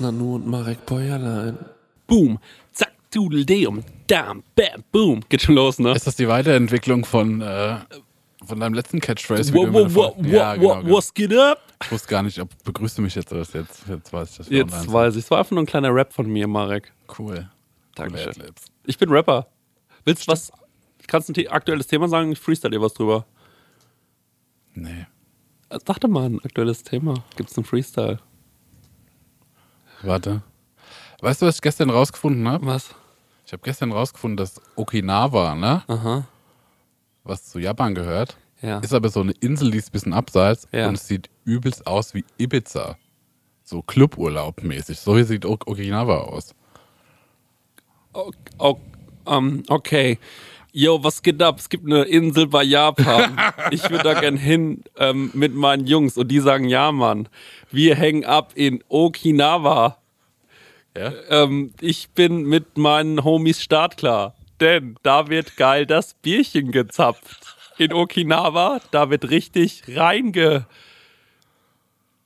Nanu und Marek Bäuerlein. Boom, zack, Dudeldeum, dam, bam, boom. Geht schon los, ne? Ist das die Weiterentwicklung von, äh, von deinem letzten Catchphrase? Wo, wo, wo, ja, genau, wo, genau. was geht ab? Ich wusste gar nicht, ob begrüßt du mich jetzt oder was jetzt. Jetzt weiß ich das. Jetzt online. weiß ich. Es war einfach nur ein kleiner Rap von mir, Marek. Cool. Dankeschön. Ich bin Rapper. Willst du was? Kannst du ein The- aktuelles Thema sagen? Ich freestyle dir was drüber. Nee. Sag doch mal ein aktuelles Thema. Gibt es einen Freestyle? Warte. Weißt du, was ich gestern rausgefunden habe? Was? Ich habe gestern rausgefunden, dass Okinawa, ne, Aha. was zu Japan gehört, Ja. ist aber so eine Insel, die ist ein bisschen abseits Ja. und es sieht übelst aus wie Ibiza. So Cluburlaub-mäßig. So sieht Ok- Okinawa aus. O- o- ähm, okay. Yo, was geht ab? Es gibt eine Insel bei Japan. Ich würde da gern hin ähm, mit meinen Jungs und die sagen, ja, Mann, wir hängen ab in Okinawa. Ja? Ähm, ich bin mit meinen Homies startklar, denn da wird geil das Bierchen gezapft. In Okinawa, da wird richtig reinge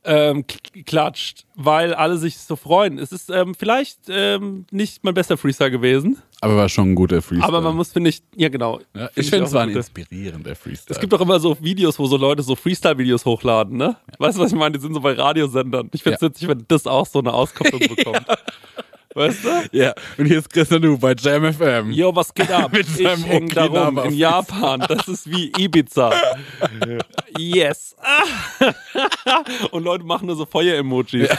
ähm, klatscht, weil alle sich so freuen. Es ist ähm, vielleicht ähm, nicht mein bester Freestyle gewesen, Aber war schon ein guter Freestyle. aber man muss, finde ich, ja genau. ja, Find ich finde, auch es war ein inspirierender Freestyle. Es gibt doch immer so Videos, wo so Leute so Freestyle-Videos hochladen, ne? Weißt du, was ich meine? Die sind so bei Radiosendern. Ich finde es Ja. witzig, wenn das auch so eine Auskopplung bekommt. Weißt du? ja, und hier ist Christian Nu bei Jam FM. Yo, was geht ab? Mit ich häng da rum in Japan. Das ist wie Ibiza. Yes. Und Leute machen nur so Feuer-Emojis.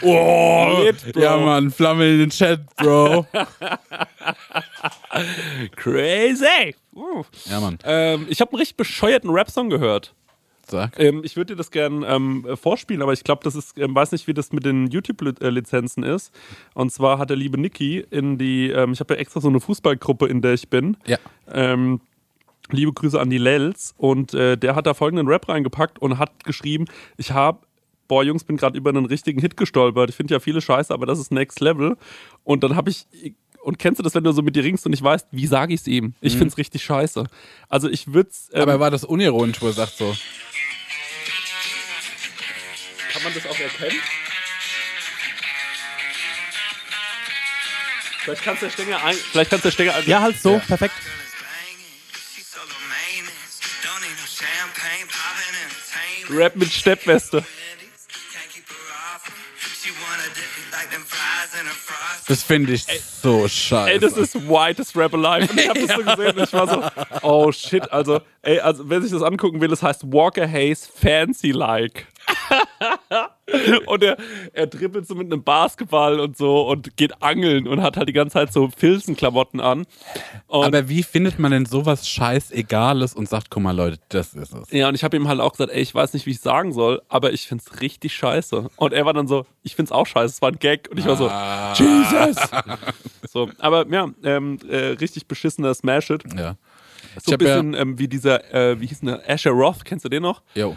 Oh, Lit, ja, Mann, Flamme in den Chat, Bro. Crazy. Uh. ja, Mann. Ähm, ich habe einen richtig bescheuerten Rap-Song gehört. Sag. Ähm, ich würde dir das gern ähm, äh, vorspielen, aber ich glaube, das ist, ähm, weiß nicht, wie das mit den YouTube-Lizenzen ist. Und zwar hat der liebe Niki in die, ähm, ich habe ja extra so eine Fußballgruppe, in der ich bin. Ja. Ähm, liebe Grüße an die Lels. Und äh, der hat da folgenden Rap reingepackt und hat geschrieben, ich habe, boah Jungs, bin gerade über einen richtigen Hit gestolpert. Ich finde ja viele scheiße, aber das ist Next Level. Und dann habe ich, und kennst du das, wenn du so mit dir ringst und nicht weißt, wie sage ich es ihm? Ich finde es richtig scheiße. Also ich würde es... Ähm, Aber war das unironisch, wo er sagt so? Man das auch erkennen? Vielleicht kannst du der Stänger ein... Vielleicht kannst du der Stänger... Ja, halt so, perfekt. Rap mit Steppweste. Das finde ich so scheiße. Ey, das ist whitest Rap alive. Und ich hab das so gesehen und ich war so, oh shit, also, ey, also, wer sich das angucken will, das heißt Walker Hayes Fancy Like. und er, er trippelt so mit einem Basketball und so und geht angeln und hat halt die ganze Zeit so Filzenklamotten an. Und Aber wie findet man denn sowas scheißegales und sagt, guck mal, Leute, das ist es. Ja, und ich habe ihm halt auch gesagt, ey, ich weiß nicht, wie ich sagen soll, aber ich find's richtig scheiße. Und er war dann so, ich find's auch scheiße, es war ein Gag. Und ich war so, Ah. Jesus! so, aber ja, ähm, äh, richtig beschissener Smash It. Ja. So ein hab ja- bisschen ähm, wie dieser, äh, wie hieß der? Asher Roth, kennst du den noch? Jo.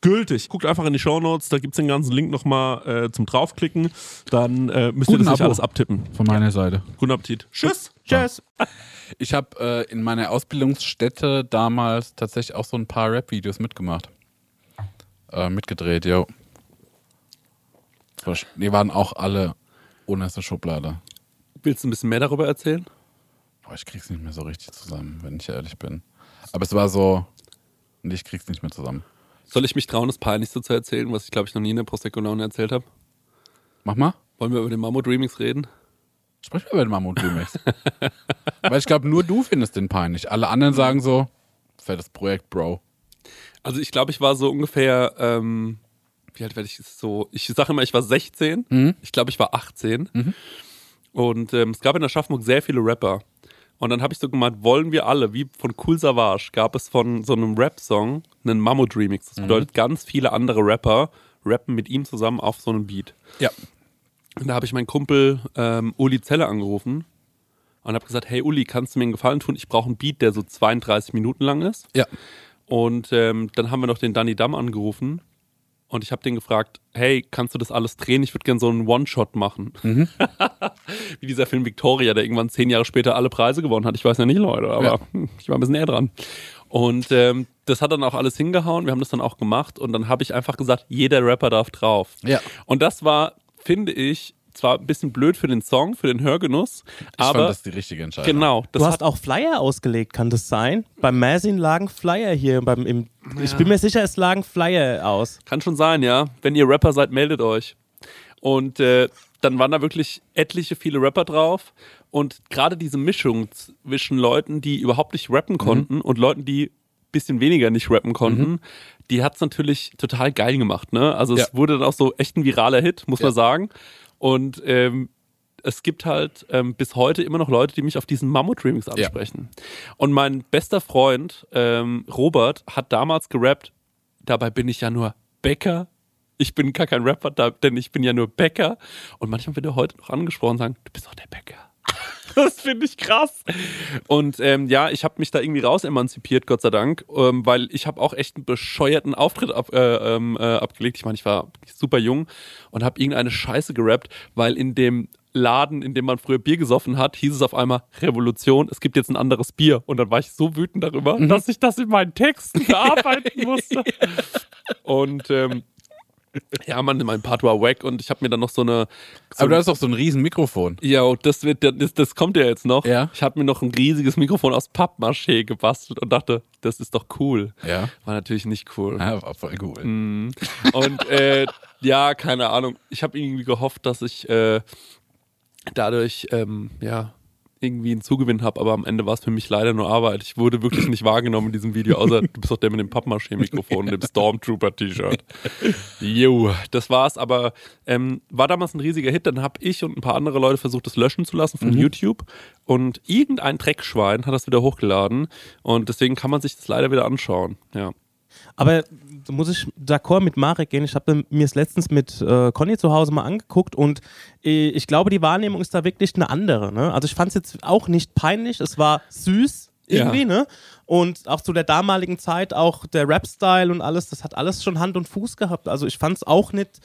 gültig. Guckt einfach in die Shownotes, da gibt's den ganzen Link nochmal äh, zum draufklicken. Dann äh, müsst ihr Guten das nicht Abo. alles abtippen. Von meiner Seite. Guten Appetit. Tschüss. Tschüss. Ich habe äh, in meiner Ausbildungsstätte damals tatsächlich auch so ein paar Rap-Videos mitgemacht. Äh, mitgedreht, jo. Die waren auch alle unterste Schublade. Willst du ein bisschen mehr darüber erzählen? Boah, ich krieg's nicht mehr so richtig zusammen, wenn ich ehrlich bin. Aber es war so, und ich krieg's nicht mehr zusammen. Soll ich mich trauen, das Peinlichste zu erzählen, was ich glaube ich noch nie in der Prosecco Laune erzählt habe? Mach mal. Wollen wir über den Mammut Remix reden? Sprich mal über den Mammut Remix. Weil ich glaube, nur du findest den peinlich. Alle anderen sagen so, fettes Projekt, Bro. Also ich glaube, ich war so ungefähr, ähm, wie alt werde ich so? Ich sage immer, ich war 16. Mhm. Ich glaube, ich war 18. Und ähm, es gab in Aschaffenburg sehr viele Rapper. Und dann habe ich so gemeint, wollen wir alle, wie von Cool Savage, gab es von so einem Rap-Song einen Mammut-Remix. Mhm. Das bedeutet, ganz viele andere Rapper rappen mit ihm zusammen auf so einem Beat. Ja. Und da habe ich meinen Kumpel ähm, Uli Zelle angerufen und habe gesagt, hey Uli, kannst du mir einen Gefallen tun? Ich brauche einen Beat, der so 32 Minuten lang ist. Ja. Und ähm, dann haben wir noch den Danny Damm angerufen und ich habe den gefragt, hey, kannst du das alles drehen? Ich würde gerne so einen One-Shot machen. Wie dieser Film Victoria, der irgendwann zehn Jahre später alle Preise gewonnen hat. Ich weiß ja nicht, Leute, aber Ja. ich war ein bisschen näher dran. Und ähm, das hat dann auch alles hingehauen. Wir haben das dann auch gemacht und dann habe ich einfach gesagt, jeder Rapper darf drauf. Ja. Und das war, finde ich, zwar ein bisschen blöd für den Song, für den Hörgenuss, Ich aber fand das die richtige Entscheidung. genau, das Du hat hast auch Flyer ausgelegt, kann das sein? Beim Mazin lagen Flyer hier. Beim, im, Ich bin mir sicher, es lagen Flyer aus. Kann schon sein, ja. Wenn ihr Rapper seid, meldet euch. Und äh, dann waren da wirklich etliche viele Rapper drauf. Und gerade diese Mischung zwischen Leuten, die überhaupt nicht rappen konnten und Leuten, die bisschen weniger nicht rappen konnten, die hat's natürlich total geil gemacht. Ne? Also Ja. es wurde dann auch so echt ein viraler Hit, muss Ja. man sagen. Und ähm, es gibt halt ähm, bis heute immer noch Leute, die mich auf diesen Mammut-Remix ansprechen. Und mein bester Freund, ähm, Robert, hat damals gerappt, dabei bin ich ja nur Bäcker. Ich bin gar kein Rapper, denn ich bin ja nur Bäcker. Und manchmal wird er heute noch angesprochen und sagen, du bist doch der Bäcker. Das finde ich krass. Und ähm, ja, ich habe mich da irgendwie raus emanzipiert, Gott sei Dank, ähm, weil ich habe auch echt einen bescheuerten Auftritt ab, äh, ähm, äh, abgelegt. Ich meine, ich war super jung und habe irgendeine Scheiße gerappt, weil in dem Laden, in dem man früher Bier gesoffen hat, hieß es auf einmal Revolution, es gibt jetzt ein anderes Bier. Und dann war ich so wütend darüber, Mhm. dass ich das in meinen Texten verarbeiten musste. Und ähm, ja, Mann, mein Part war wack und ich habe mir dann noch so eine. So Aber du hast doch so ein riesen Mikrofon. ja, und das, wird, das, das kommt ja jetzt noch. Ja. Ich habe mir noch ein riesiges Mikrofon aus Pappmaché gebastelt und dachte, das ist doch cool. Ja. War natürlich nicht cool. Ja, war voll cool. Mhm. Und äh, ja, keine Ahnung. Ich habe irgendwie gehofft, dass ich äh, dadurch ähm, ja irgendwie einen Zugewinn habe, aber am Ende war es für mich leider nur Arbeit. Ich wurde wirklich nicht wahrgenommen in diesem Video, außer du bist doch der mit dem Pappmaché-Mikrofon und dem Stormtrooper-T-Shirt. Jo, das war's, aber ähm, war damals ein riesiger Hit. Dann habe ich und ein paar andere Leute versucht, das löschen zu lassen von YouTube und irgendein Dreckschwein hat das wieder hochgeladen und deswegen kann man sich das leider wieder anschauen. Ja. Aber da muss ich d'accord mit Marek gehen. Ich habe mir es letztens mit äh, Conny zu Hause mal angeguckt und äh, ich glaube, die Wahrnehmung ist da wirklich eine andere. Ne? Also ich fand es jetzt auch nicht peinlich, es war süß irgendwie, Ja. ne? Und auch zu der damaligen Zeit auch der Rap-Style und alles, das hat alles schon Hand und Fuß gehabt. Also ich fand es auch nicht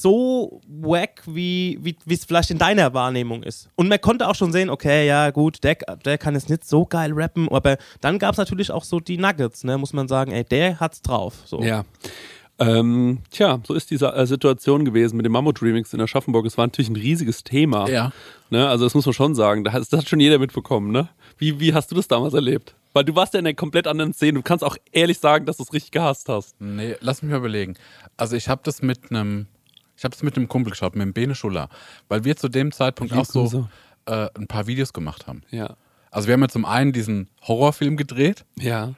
so wack, wie wie wie es vielleicht in deiner Wahrnehmung ist. Und man konnte auch schon sehen, okay, ja gut, der, der kann jetzt nicht so geil rappen, aber dann gab es natürlich auch so die Nuggets, ne, muss man sagen, ey, der hat's drauf. So. Ja. Ähm, tja, so ist diese äh, Situation gewesen mit dem Mammut-Remix in Aschaffenburg. Es war natürlich ein riesiges Thema. Ja. Ne? Also das muss man schon sagen. Das, das hat schon jeder mitbekommen. Ne? Wie, wie hast du das damals erlebt? Weil du warst ja in einer komplett anderen Szene. Du kannst auch ehrlich sagen, dass du es richtig gehasst hast. Nee, lass mich mal überlegen. Also ich habe das mit einem, ich habe das mit einem Kumpel geschaut, mit dem Bene Schuller, weil wir zu dem Zeitpunkt auch so äh, ein paar Videos gemacht haben. Ja. Also wir haben ja zum einen diesen Horrorfilm gedreht. Ja.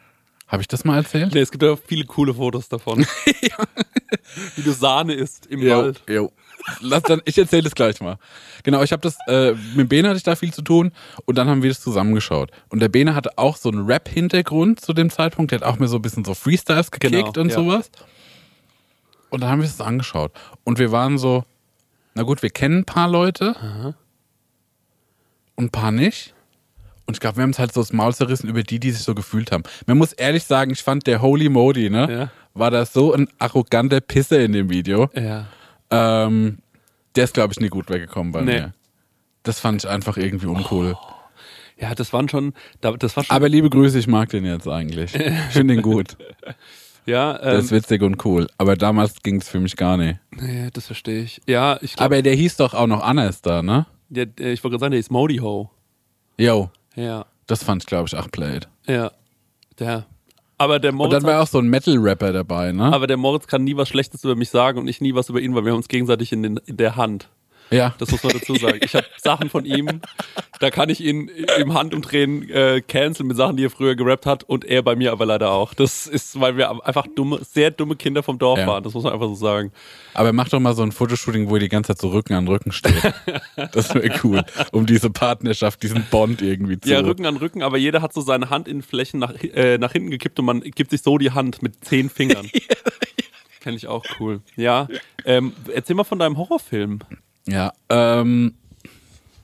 Habe ich das mal erzählt? Nee, es gibt ja viele coole Fotos davon. Wie du Sahne isst im Wald. Jo. Lass dann, ich erzähle das gleich mal. Genau, ich habe das, äh, mit Bene hatte ich da viel zu tun und dann haben wir das zusammengeschaut. Und der Bene hatte auch so einen Rap-Hintergrund zu dem Zeitpunkt, der hat auch mir so ein bisschen so Freestyles gekickt Genau, und ja. sowas. Und dann haben wir es angeschaut. Und wir waren so, na gut, wir kennen ein paar Leute und ein paar nicht. Und ich glaube, wir haben es halt so das Maul zerrissen über die, die sich so gefühlt haben. Man muss ehrlich sagen, ich fand der Holy Modi, ne? Ja. War da so ein arroganter Pisser in dem Video. Ja. Ähm, der ist, glaube ich, nie gut weggekommen bei Nee. mir. Das fand ich einfach irgendwie uncool. Ja, das waren schon, da- das war schon, Aber liebe Grüße, ich mag den jetzt eigentlich. Ich finde den gut. ja, ähm, ist witzig und cool. Aber damals ging es für mich gar nicht. nee, das verstehe ich. Ja, ich glaube, Aber der hieß doch auch noch anders da, ne? der, der, ich wollte gerade sagen, der ist Modi Ho. Yo, Ja, das fand ich, glaube ich, auch played. ja, der. Aber der Und Moritz, dann war auch so ein Metal-Rapper dabei, ne? aber der Moritz kann nie was Schlechtes über mich sagen und ich nie was über ihn, weil wir haben uns gegenseitig in, den, in der Hand. Ja. Das muss man dazu sagen. Ich habe Sachen von ihm, da kann ich ihn im Handumdrehen äh, canceln mit Sachen, die er früher gerappt hat und er bei mir aber leider auch. Das ist, weil wir einfach dumme, sehr dumme Kinder vom Dorf Ja. waren. Das muss man einfach so sagen. Aber mach doch mal so ein Fotoshooting, wo ihr die ganze Zeit so Rücken an Rücken steht. Das wäre cool, um diese Partnerschaft, diesen Bond irgendwie zu. Ja, Rücken an Rücken, aber jeder hat so seine Hand in Flächen nach, äh, nach hinten gekippt und man gibt sich so die Hand mit zehn Fingern. Kenn ich auch cool. Ja. Ähm, erzähl mal von deinem Horrorfilm. Ja, ähm,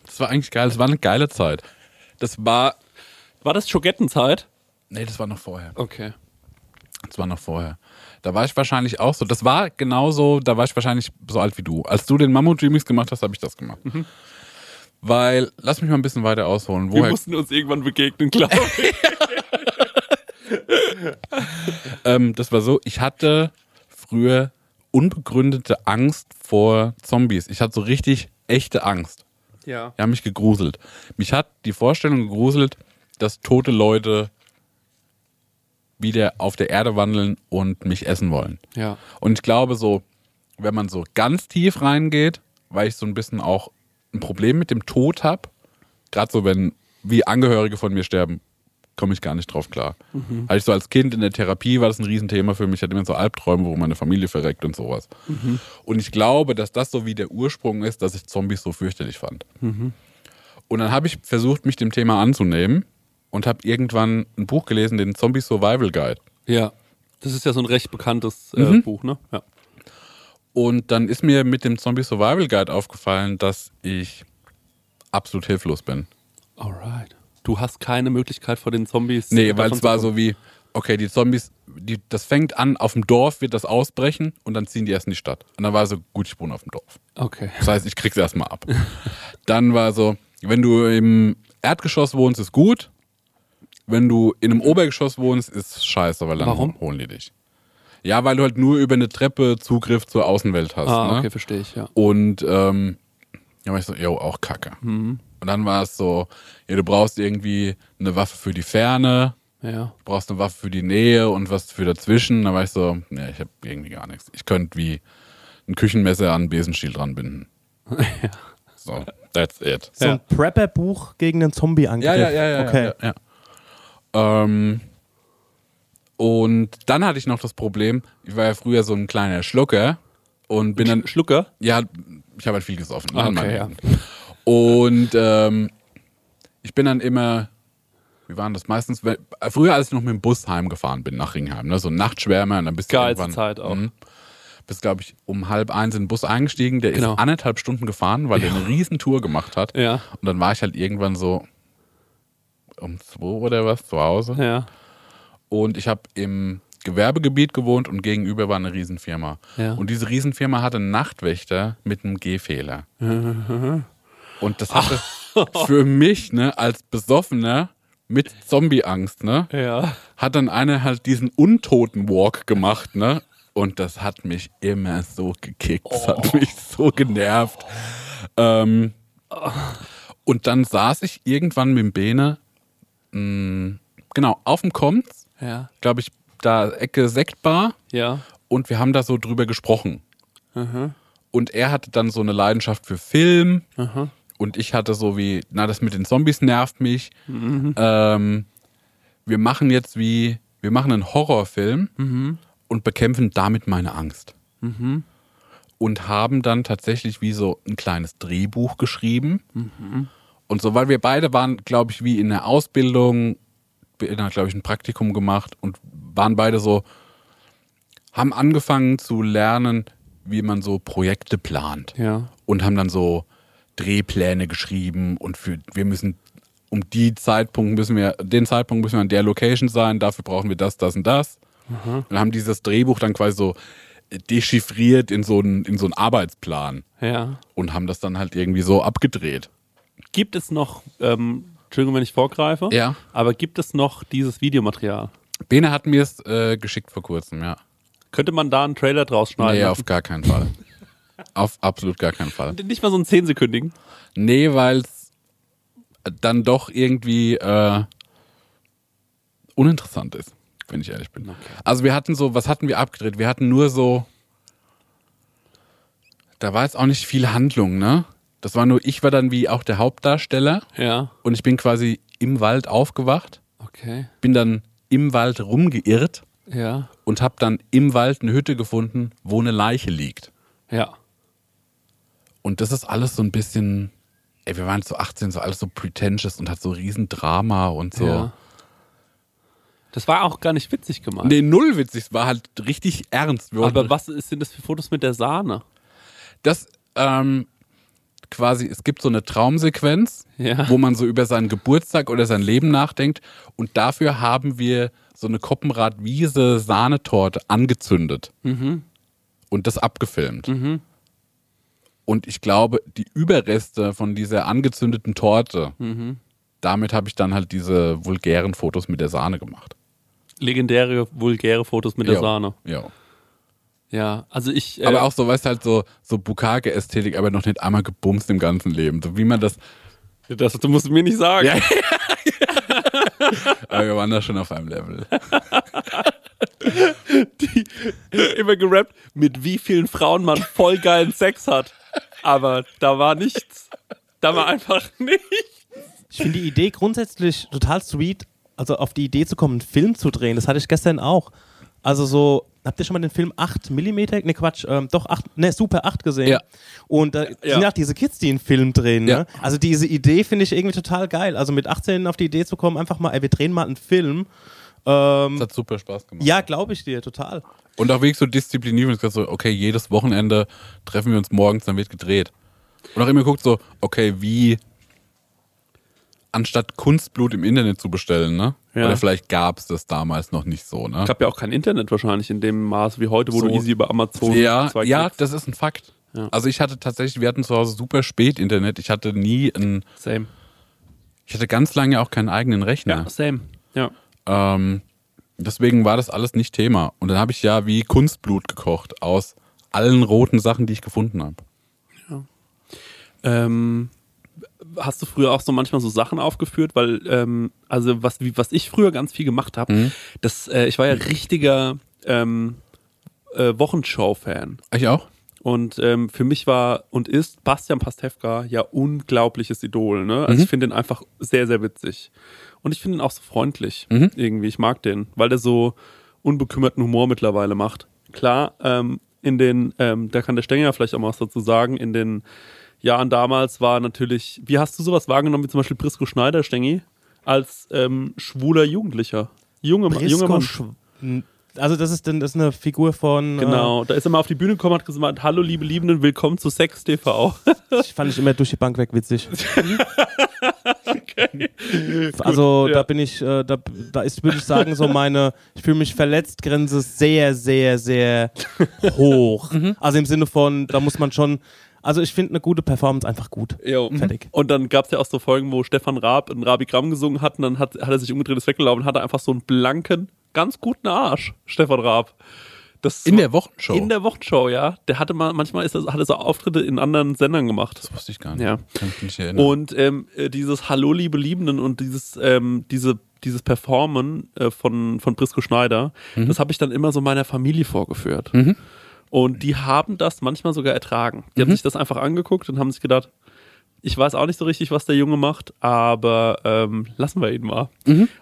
das war eigentlich geil. Das war eine geile Zeit. Das war, War das Schogettenzeit? nee, das war noch vorher. Okay. Das war noch vorher. Da war ich wahrscheinlich auch so. Das war genauso, da war ich wahrscheinlich so alt wie du. Als du den Mammut Remix gemacht hast, habe ich das gemacht. Weil, lass mich mal ein bisschen weiter ausholen. Wir Woher, mussten uns irgendwann begegnen, glaube ich. ähm, das war so, ich hatte früher unbegründete Angst vor Zombies. Ich hatte so richtig echte Angst. ja. Die haben mich gegruselt. Mich hat die Vorstellung gegruselt, dass tote Leute wieder auf der Erde wandeln und mich essen wollen. Ja. Und ich glaube so, wenn man so ganz tief reingeht, weil ich so ein bisschen auch ein Problem mit dem Tod habe, gerade so wenn wie Angehörige von mir sterben, komme ich gar nicht drauf klar. Hatte ich so als Kind in der Therapie war das ein Riesenthema für mich, ich hatte immer so Albträume, wo meine Familie verreckt und sowas. Und ich glaube, dass das so wie der Ursprung ist, dass ich Zombies so fürchterlich fand. Und dann habe ich versucht, mich dem Thema anzunehmen und habe irgendwann ein Buch gelesen, den Zombie Survival Guide. Ja. Das ist ja so ein recht bekanntes äh, Buch, ne? Ja. Und dann ist mir mit dem Zombie Survival Guide aufgefallen, dass ich absolut hilflos bin. Alright. Du hast keine Möglichkeit vor den Zombies. Nee, weil davon es war so wie, okay, die Zombies, die, das fängt an, auf dem Dorf wird das ausbrechen und dann ziehen die erst in die Stadt. Und dann war so, gut, ich wohne auf dem Dorf. Okay. Das heißt, ich krieg's erstmal ab. Dann war so, wenn du im Erdgeschoss wohnst, ist gut. Wenn du in einem Obergeschoss wohnst, ist scheiße, weil dann Warum? holen die dich. Ja, weil du halt nur über eine Treppe Zugriff zur Außenwelt hast. Ah, ne? okay, verstehe ich, ja. Und ähm, ja, war ich so, yo, auch Kacke. Mhm. Und dann war es so, ja, du brauchst irgendwie eine Waffe für die Ferne, Ja. du brauchst eine Waffe für die Nähe und was für dazwischen. Da war ich so, ja, ich habe irgendwie gar nichts. Ich könnte wie ein Küchenmesser an einen Besenstiel dran binden. So, that's it. So ein Prepper-Buch gegen den Zombie-Angriff. Ja, ja, ja, ja. Okay. Ja, ja. Ähm, und dann hatte ich noch das Problem, ich war ja früher so ein kleiner Schlucker und bin dann, Schlucker? ja, ich habe halt viel gesoffen. ne, Ah, okay, ja. Und ähm, ich bin dann immer, wie waren das meistens, wenn- früher als ich noch mit dem Bus heimgefahren bin nach Ringheim, ne, so Nachtschwärmer und dann bist du Geilste irgendwann, Zeit auch. Mhm. bist glaube ich um halb eins in den Bus eingestiegen, der Genau. ist anderthalb Stunden gefahren, weil der eine riesen Tour gemacht hat. Ja. Und dann war ich halt irgendwann so um zwei oder was zu Hause. Ja. Und ich habe im Gewerbegebiet gewohnt und gegenüber war eine Riesenfirma. Ja. Und diese Riesenfirma hatte einen Nachtwächter mit einem Gehfehler. und das hatte für mich, ne, als Besoffener mit Zombie-Angst, ne, Ja. hat dann einer halt diesen Untoten-Walk gemacht, ne? Und das hat mich immer so gekickt. Das hat mich so genervt. Ähm, und dann saß ich irgendwann mit dem Bene, mh, genau, auf dem Koms, Ja. glaube ich, da Ecke Sektbar Ja. und wir haben da so drüber gesprochen. Und er hatte dann so eine Leidenschaft für Film und ich hatte so wie, na, das mit den Zombies nervt mich. Ähm, wir machen jetzt wie, wir machen einen Horrorfilm und bekämpfen damit meine Angst. Und haben dann tatsächlich wie so ein kleines Drehbuch geschrieben. Und so, weil wir beide waren, glaube ich, wie in der Ausbildung, glaube ich, ein Praktikum gemacht und waren beide so, haben angefangen zu lernen, wie man so Projekte plant. Ja. Und haben dann so Drehpläne geschrieben und für, wir müssen um die Zeitpunkt müssen wir, den Zeitpunkt müssen wir an der Location sein, dafür brauchen wir das, das und das. Und haben dieses Drehbuch dann quasi so dechiffriert in so einen, in so einen Arbeitsplan Ja. und haben das dann halt irgendwie so abgedreht. Gibt es noch, ähm, Entschuldigung, wenn ich vorgreife, Ja. aber gibt es noch dieses Videomaterial? Bene hat mir es äh, geschickt vor kurzem, ja. Könnte man da einen Trailer draus schneiden? Nee, auf gar keinen Fall. auf absolut gar keinen Fall. Nicht mal so einen 10-sekündigen. Nee, weil es dann doch irgendwie äh, uninteressant ist, wenn ich ehrlich bin. Also wir hatten so, was hatten wir abgedreht? Wir hatten nur so, da war jetzt auch nicht viel Handlung, ne? Das war nur, ich war dann wie auch der Hauptdarsteller Ja. und ich bin quasi im Wald aufgewacht, Okay. bin dann im Wald rumgeirrt Ja. und habe dann im Wald eine Hütte gefunden, wo eine Leiche liegt. Ja. Und das ist alles so ein bisschen, ey, wir waren so 18, so alles so pretentious und hat so riesen Drama und so. Ja. Das war auch gar nicht witzig gemacht. Nee, null witzig, es war halt richtig ernst. Wir aber was ist, sind das für Fotos mit der Sahne? Das, ähm, quasi, es gibt so eine Traumsequenz, Ja. wo man so über seinen Geburtstag oder sein Leben nachdenkt und dafür haben wir so eine Koppenrad-Wiese Sahnetorte angezündet Mhm. und das abgefilmt. Und ich glaube, die Überreste von dieser angezündeten Torte, Mhm. damit habe ich dann halt diese vulgären Fotos mit der Sahne gemacht. Legendäre, vulgäre Fotos mit der Jo. Sahne. Ja. Ja, also ich. Äh, Aber auch so, weißt du, halt so, so Bukake-Ästhetik, aber noch nicht einmal gebumst im ganzen Leben. So wie man das. Das, du musst mir nicht sagen. Ja. Aber wir waren da schon auf einem Level. Immer gerappt, mit wie vielen Frauen man voll geilen Sex hat. Aber da war nichts. Da war einfach nichts. Ich finde die Idee grundsätzlich total sweet, also auf die Idee zu kommen, einen Film zu drehen. Das hatte ich gestern auch. Also so, habt ihr schon mal den Film 8 mm? Ne, Quatsch, ähm, doch 8, ne, Super 8 gesehen. Ja. Und da sind auch diese Kids, die einen Film drehen. Ne? Ja. Also diese Idee finde ich irgendwie total geil. Also mit 18 auf die Idee zu kommen, einfach mal, ey, wir drehen mal einen Film. Ähm, Das hat super Spaß gemacht. ja, glaube ich dir, total. Und auch wirklich so diszipliniert. Und gesagt so, okay, jedes Wochenende treffen wir uns morgens, dann wird gedreht. Und auch immer geguckt so, okay, wie anstatt Kunstblut im Internet zu bestellen, ne? Ja. Oder vielleicht gab es das damals noch nicht so, ne? gab ja auch kein Internet wahrscheinlich in dem Maß wie heute, wo So. du easy über Amazon Ja, ja, das ist ein Fakt. Ja. Also ich hatte tatsächlich, wir hatten zu Hause super spät Internet. Ich hatte nie ein, Same. ich hatte ganz lange auch keinen eigenen Rechner. Ja, same. Ja. Ähm, deswegen war das alles nicht Thema. Und dann habe ich ja wie Kunstblut gekocht aus allen roten Sachen, die ich gefunden habe. Ähm, hast du früher auch so manchmal so Sachen aufgeführt? Weil, ähm, also was, wie, was ich früher ganz viel gemacht habe, Mhm. das, äh, ich war ja richtiger ähm, äh, Wochenshow-Fan. Ich auch? Und ähm, für mich war und ist Bastian Pastewka ja unglaubliches Idol. Ne? Also Mhm. ich finde den einfach sehr, sehr witzig. Und ich finde ihn auch so freundlich Mhm. irgendwie. Ich mag den, weil der so unbekümmerten Humor mittlerweile macht. Klar, ähm, in den, ähm, da kann der Stenger vielleicht auch mal was dazu sagen, in den Jahren damals war natürlich, wie hast du sowas wahrgenommen, wie zum Beispiel Prisco Schneider, Stengi, als ähm, schwuler Jugendlicher? Junge, Ma- junger Brisco Mann. Schw- Also das ist, denn, das ist eine Figur von... Genau, da ist er mal auf die Bühne gekommen und hat gesagt, hallo liebe Liebenden, willkommen zu Sex TV. Äh, ich fand ich immer durch die Bank weg witzig. Also ja. da bin ich, äh, da, da ist, würde ich sagen, so meine, ich fühle mich verletzt, Grenze sehr, sehr, sehr hoch. Also im Sinne von, da muss man schon, also ich finde eine gute Performance einfach gut. Jo. Fertig. Und dann gab es ja auch so Folgen, wo Stefan Raab ein Rabigramm gesungen hat und dann hat, hat er sich umgedreht, ist weggelaufen und hatte einfach so einen blanken, ganz guten Arsch, Stefan Raab. Das In der Wochenshow? In der Wochenshow, ja. Der hatte mal, manchmal ist das, hat er so Auftritte in anderen Sendern gemacht. Das wusste ich gar nicht. Ja. Kann ich mich erinnern. Und ähm, äh, dieses Hallo, liebe Liebenden und dieses, ähm, diese, dieses Performen äh, von, von Brisco Schneider, das habe ich dann immer so meiner Familie vorgeführt. Und die haben das manchmal sogar ertragen. Die haben sich das einfach angeguckt und haben sich gedacht, ich weiß auch nicht so richtig, was der Junge macht, aber ähm, lassen wir ihn mal.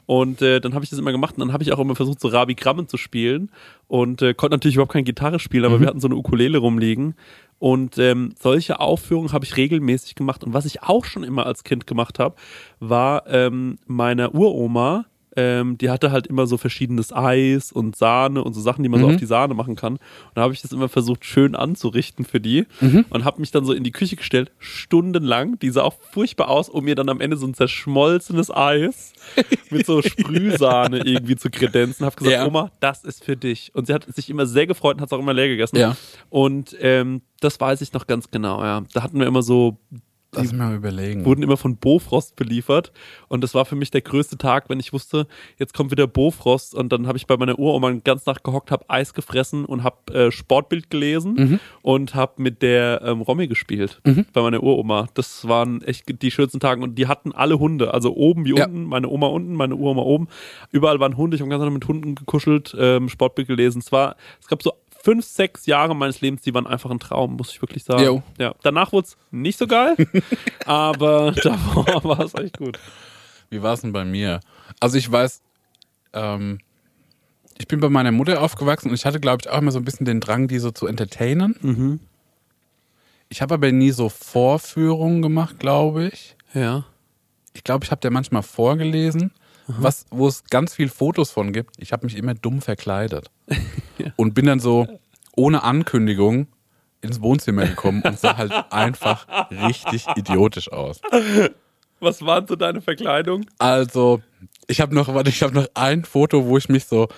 Und äh, dann habe ich das immer gemacht und dann habe ich auch immer versucht, so Rabi Grammen zu spielen und äh, konnte natürlich überhaupt keine Gitarre spielen, aber wir hatten so eine Ukulele rumliegen. Und ähm, solche Aufführungen habe ich regelmäßig gemacht. Und was ich auch schon immer als Kind gemacht habe, war ähm, meiner Uroma, ähm, die hatte halt immer so verschiedenes Eis und Sahne und so Sachen, die man so auf die Sahne machen kann. Und da habe ich das immer versucht, schön anzurichten für die und habe mich dann so in die Küche gestellt, stundenlang. Die sah auch furchtbar aus, um mir dann am Ende so ein zerschmolzenes Eis mit so Sprühsahne irgendwie zu kredenzen. Habe gesagt, Ja. Oma, das ist für dich. Und sie hat sich immer sehr gefreut und hat es auch immer leer gegessen. Ja. Und ähm, das weiß ich noch ganz genau, ja. Da hatten wir immer so Lass mal überlegen. wurden immer von Bofrost beliefert. Und das war für mich der größte Tag, wenn ich wusste, jetzt kommt wieder Bofrost. Und dann habe ich bei meiner Uroma ganze Nacht gehockt, habe Eis gefressen und habe äh, Sportbild gelesen und habe mit der ähm, Romy gespielt bei meiner Uroma. Das waren echt die schönsten Tage. Und die hatten alle Hunde. Also oben wie Ja. unten, meine Oma unten, meine Uroma oben. Überall waren Hunde. Ich habe ganz Tag mit Hunden gekuschelt, ähm, Sportbild gelesen. Es war, es gab so fünf, sechs Jahre meines Lebens, die waren einfach ein Traum, muss ich wirklich sagen. Jo. Ja, danach wurde es nicht so geil, aber davor war es echt gut. Wie war es denn bei mir? Also ich weiß, ähm, ich bin bei meiner Mutter aufgewachsen und ich hatte, glaube ich, auch immer so ein bisschen den Drang, die so zu entertainen. Ich habe aber nie so Vorführungen gemacht, glaube ich. Ja. Ich glaube, ich habe der manchmal vorgelesen, was, wo es ganz viel Fotos von gibt. Ich habe mich immer dumm verkleidet und bin dann so ohne Ankündigung ins Wohnzimmer gekommen und sah halt einfach richtig idiotisch aus. Was waren so deine Verkleidung? Also, ich habe noch, warte, ich habe noch ein Foto, wo ich mich so,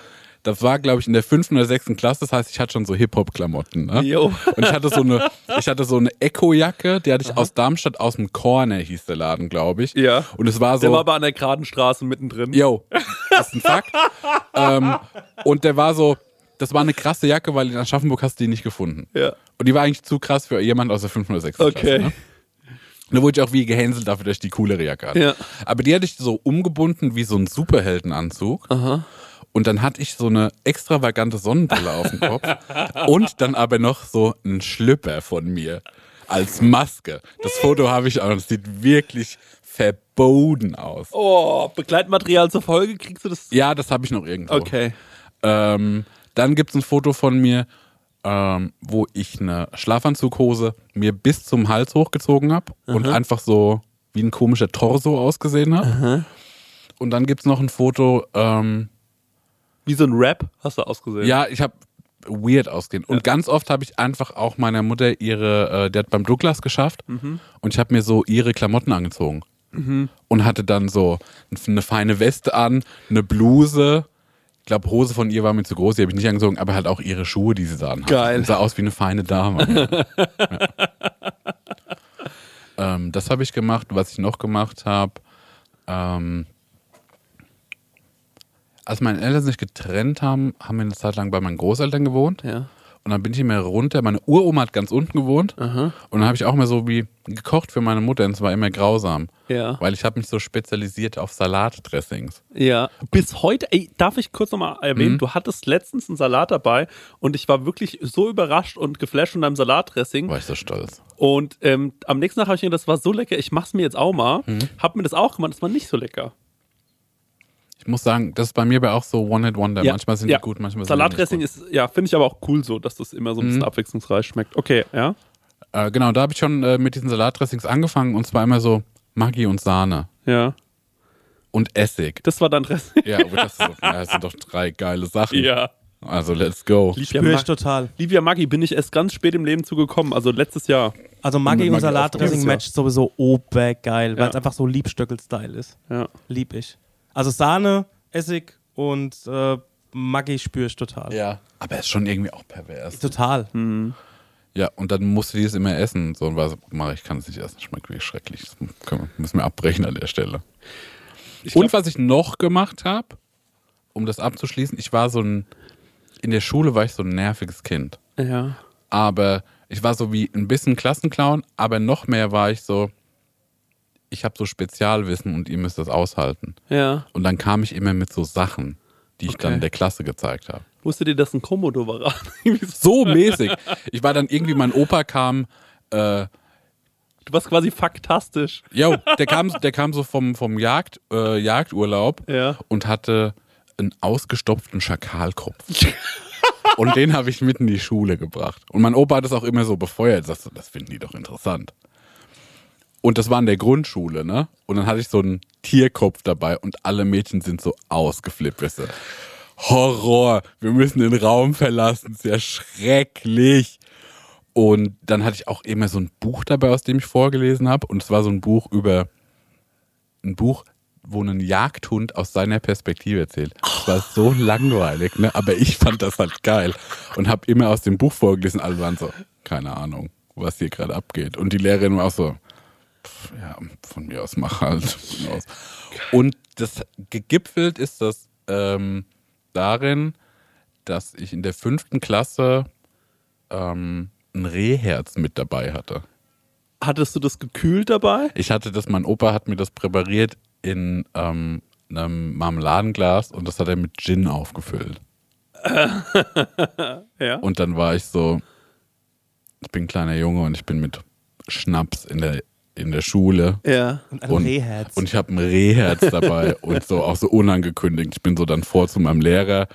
das war, glaube ich, in der fünften oder sechsten Klasse, das heißt, ich hatte schon so Hip-Hop-Klamotten. Ne? Jo. Und ich hatte so eine, ich hatte so eine Echo-Jacke, die hatte ich aus Darmstadt aus dem Corner, hieß der Laden, glaube ich. Ja. Und es war so. Der war aber an der geraden Straße mittendrin. Yo, das ist ein Fakt. ähm, und der war so, das war eine krasse Jacke, weil in Aschaffenburg hast du die nicht gefunden. Ja. Und die war eigentlich zu krass für jemand aus der 5. oder 6. Okay. Klasse. Ne? Und da wurde ich auch wie gehänselt dafür, dass ich die coolere Jacke hatte. Ja. Aber die hatte ich so umgebunden wie so ein Superheldenanzug. Und dann hatte ich so eine extravagante Sonnenbrille auf dem Kopf und dann aber noch so einen Schlüpper von mir als Maske. Das Foto habe ich auch, das sieht wirklich verboten aus. Oh, Begleitmaterial zur Folge, kriegst du das? Ja, das habe ich noch irgendwo. Okay. Ähm, dann gibt es ein Foto von mir, ähm, wo ich eine Schlafanzughose mir bis zum Hals hochgezogen habe und einfach so wie ein komischer Torso ausgesehen habe. Und dann gibt es noch ein Foto, ähm, Wie so ein Rap hast du ausgesehen. ja, ich habe weird ausgehen. Und ganz oft habe ich einfach auch meiner Mutter ihre, äh, die hat beim Douglas geschafft und ich habe mir so ihre Klamotten angezogen. und hatte dann so eine feine Weste an, eine Bluse. Ich glaube, Hose von ihr war mir zu groß, die habe ich nicht angezogen, aber halt auch ihre Schuhe, die sie da anhatte. Geil. Und sah aus wie eine feine Dame. ja. ähm, das habe ich gemacht. Was ich noch gemacht habe, ähm, als meine Eltern sich getrennt haben, haben wir eine Zeit lang bei meinen Großeltern gewohnt. Ja. Und dann bin ich immer runter. Meine Uroma hat ganz unten gewohnt. Und dann habe ich auch immer so wie gekocht für meine Mutter. Und es war immer grausam. Ja. Weil ich habe mich so spezialisiert auf Salatdressings. Ja, bis heute, ey, darf ich kurz nochmal erwähnen, du hattest letztens einen Salat dabei und ich war wirklich so überrascht und geflasht von deinem Salatdressing. War ich so stolz. Und ähm, am nächsten Tag habe ich mir gedacht, das war so lecker, ich mach's mir jetzt auch mal. Hab mir das auch gemacht, das war nicht so lecker. Ich muss sagen, das ist bei mir aber auch so One-Hit-Wonder. Manchmal sind ja. die gut, manchmal sind Salatdressing die nicht ist, ja, finde ich aber auch cool so, dass das immer so ein bisschen abwechslungsreich schmeckt. Okay, ja. gut. Äh, genau, da habe ich schon äh, mit diesen Salatdressings angefangen. Und zwar immer so Maggi und Sahne Ja. und Essig. Das war dein Dressing. Ja, aber das, ist so, ja, das sind doch drei geile Sachen. Ja. Also, let's go. Livia, Spür ich total. Livia Maggi bin ich erst ganz spät im Leben zugekommen, also letztes Jahr. Also Maggi und Maggi Salatdressing matcht sowieso obergeil, weil Ja. es einfach so Liebstöckel-Style ist. Ja. Lieb ich. Also Sahne, Essig und äh, Maggi spüre ich total. Ja. Aber ist schon irgendwie auch pervers. Total. Ja, und dann musst du dieses immer essen. So, und was mache ich, kann es nicht essen. Schmeckt wirklich schrecklich. Das können wir, müssen wir abbrechen an der Stelle. und was ich noch gemacht habe, um das abzuschließen, ich war so ein, in der Schule war ich so ein nerviges Kind. Ja. Aber ich war so wie ein bisschen Klassenclown, aber noch mehr war ich so, ich habe so Spezialwissen und ihr müsst das aushalten. Ja. Und dann kam ich immer mit so Sachen, die ich Okay. dann der Klasse gezeigt habe. Wusstet ihr, dass ein Komodo war? So. Mäßig. Ich war dann irgendwie, mein Opa kam, äh, du warst quasi faktastisch. Jo, der kam, der kam so vom, vom Jagd, äh, Jagdurlaub Ja. und hatte einen ausgestopften Schakalkopf. und den habe ich mit in die Schule gebracht. Und mein Opa hat es auch immer so befeuert. Du, das finden die doch interessant. Und das war in der Grundschule, ne? Und dann hatte ich so einen Tierkopf dabei und alle Mädchen sind so ausgeflippt. Weißt du? Horror, wir müssen den Raum verlassen, sehr schrecklich. Und dann hatte ich auch immer so ein Buch dabei, aus dem ich vorgelesen habe. Und es war so ein Buch über ein Buch, wo ein Jagdhund aus seiner Perspektive erzählt. Das war so langweilig, ne? Aber ich fand das halt geil und habe immer aus dem Buch vorgelesen. Alle waren so, keine Ahnung, was hier gerade abgeht. Und die Lehrerin war auch so, ja, von mir aus mach halt. Aus. Und das gegipfelt ist das ähm, darin, dass ich in der fünften Klasse ähm, ein Rehherz mit dabei hatte. Hattest du das gekühlt dabei? Ich hatte das, mein Opa hat mir das präpariert in ähm, einem Marmeladenglas und das hat er mit Gin aufgefüllt. Ja. Und dann war ich so, ich bin ein kleiner Junge und ich bin mit Schnaps in der, in der Schule. Ja. Und ein Rehherz. und ich habe ein Rehherz dabei und so auch so unangekündigt. Ich bin so dann vor zu meinem Lehrer.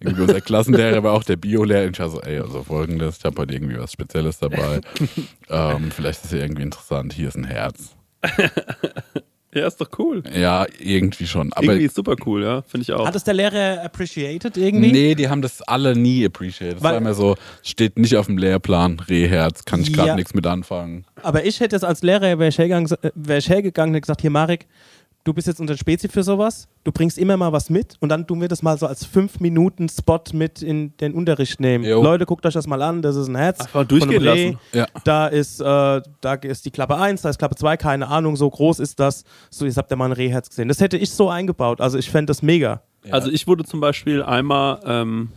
Irgendwie unser Klassenlehrer war auch der Biolehrer. Und ich war so, ey, also folgendes, ich habe heute irgendwie was Spezielles dabei. ähm, vielleicht ist es irgendwie interessant. Hier ist ein Herz. Ja, ist doch cool. Ja, irgendwie schon. Aber Irgendwie ist super cool, ja. Finde ich auch. Hat es der Lehrer appreciated irgendwie? Nee, die haben das alle nie appreciated. Das Weil- war immer so, steht nicht auf dem Lehrplan, Rehherz, kann ich gerade Ja. nichts mit anfangen. Aber ich hätte es als Lehrer, wäre ich, hergegangen, wär ich hergegangen und hätte gesagt, hier Marek, du bist jetzt unser Spezi für sowas, du bringst immer mal was mit und dann tun wir das mal so als 5 Minuten Spot mit in den Unterricht nehmen. Jo. Leute, guckt euch das mal an, das ist ein Herz. Einfach durchgehen von einem Reh. lassen. Ja. Da ist, äh, da ist die Klappe 1, da ist Klappe 2, keine Ahnung, so groß ist das. So, jetzt habt ihr mal ein Rehherz gesehen. Das hätte ich so eingebaut, also ich fände das mega. Also ich wurde zum Beispiel einmal, ähm,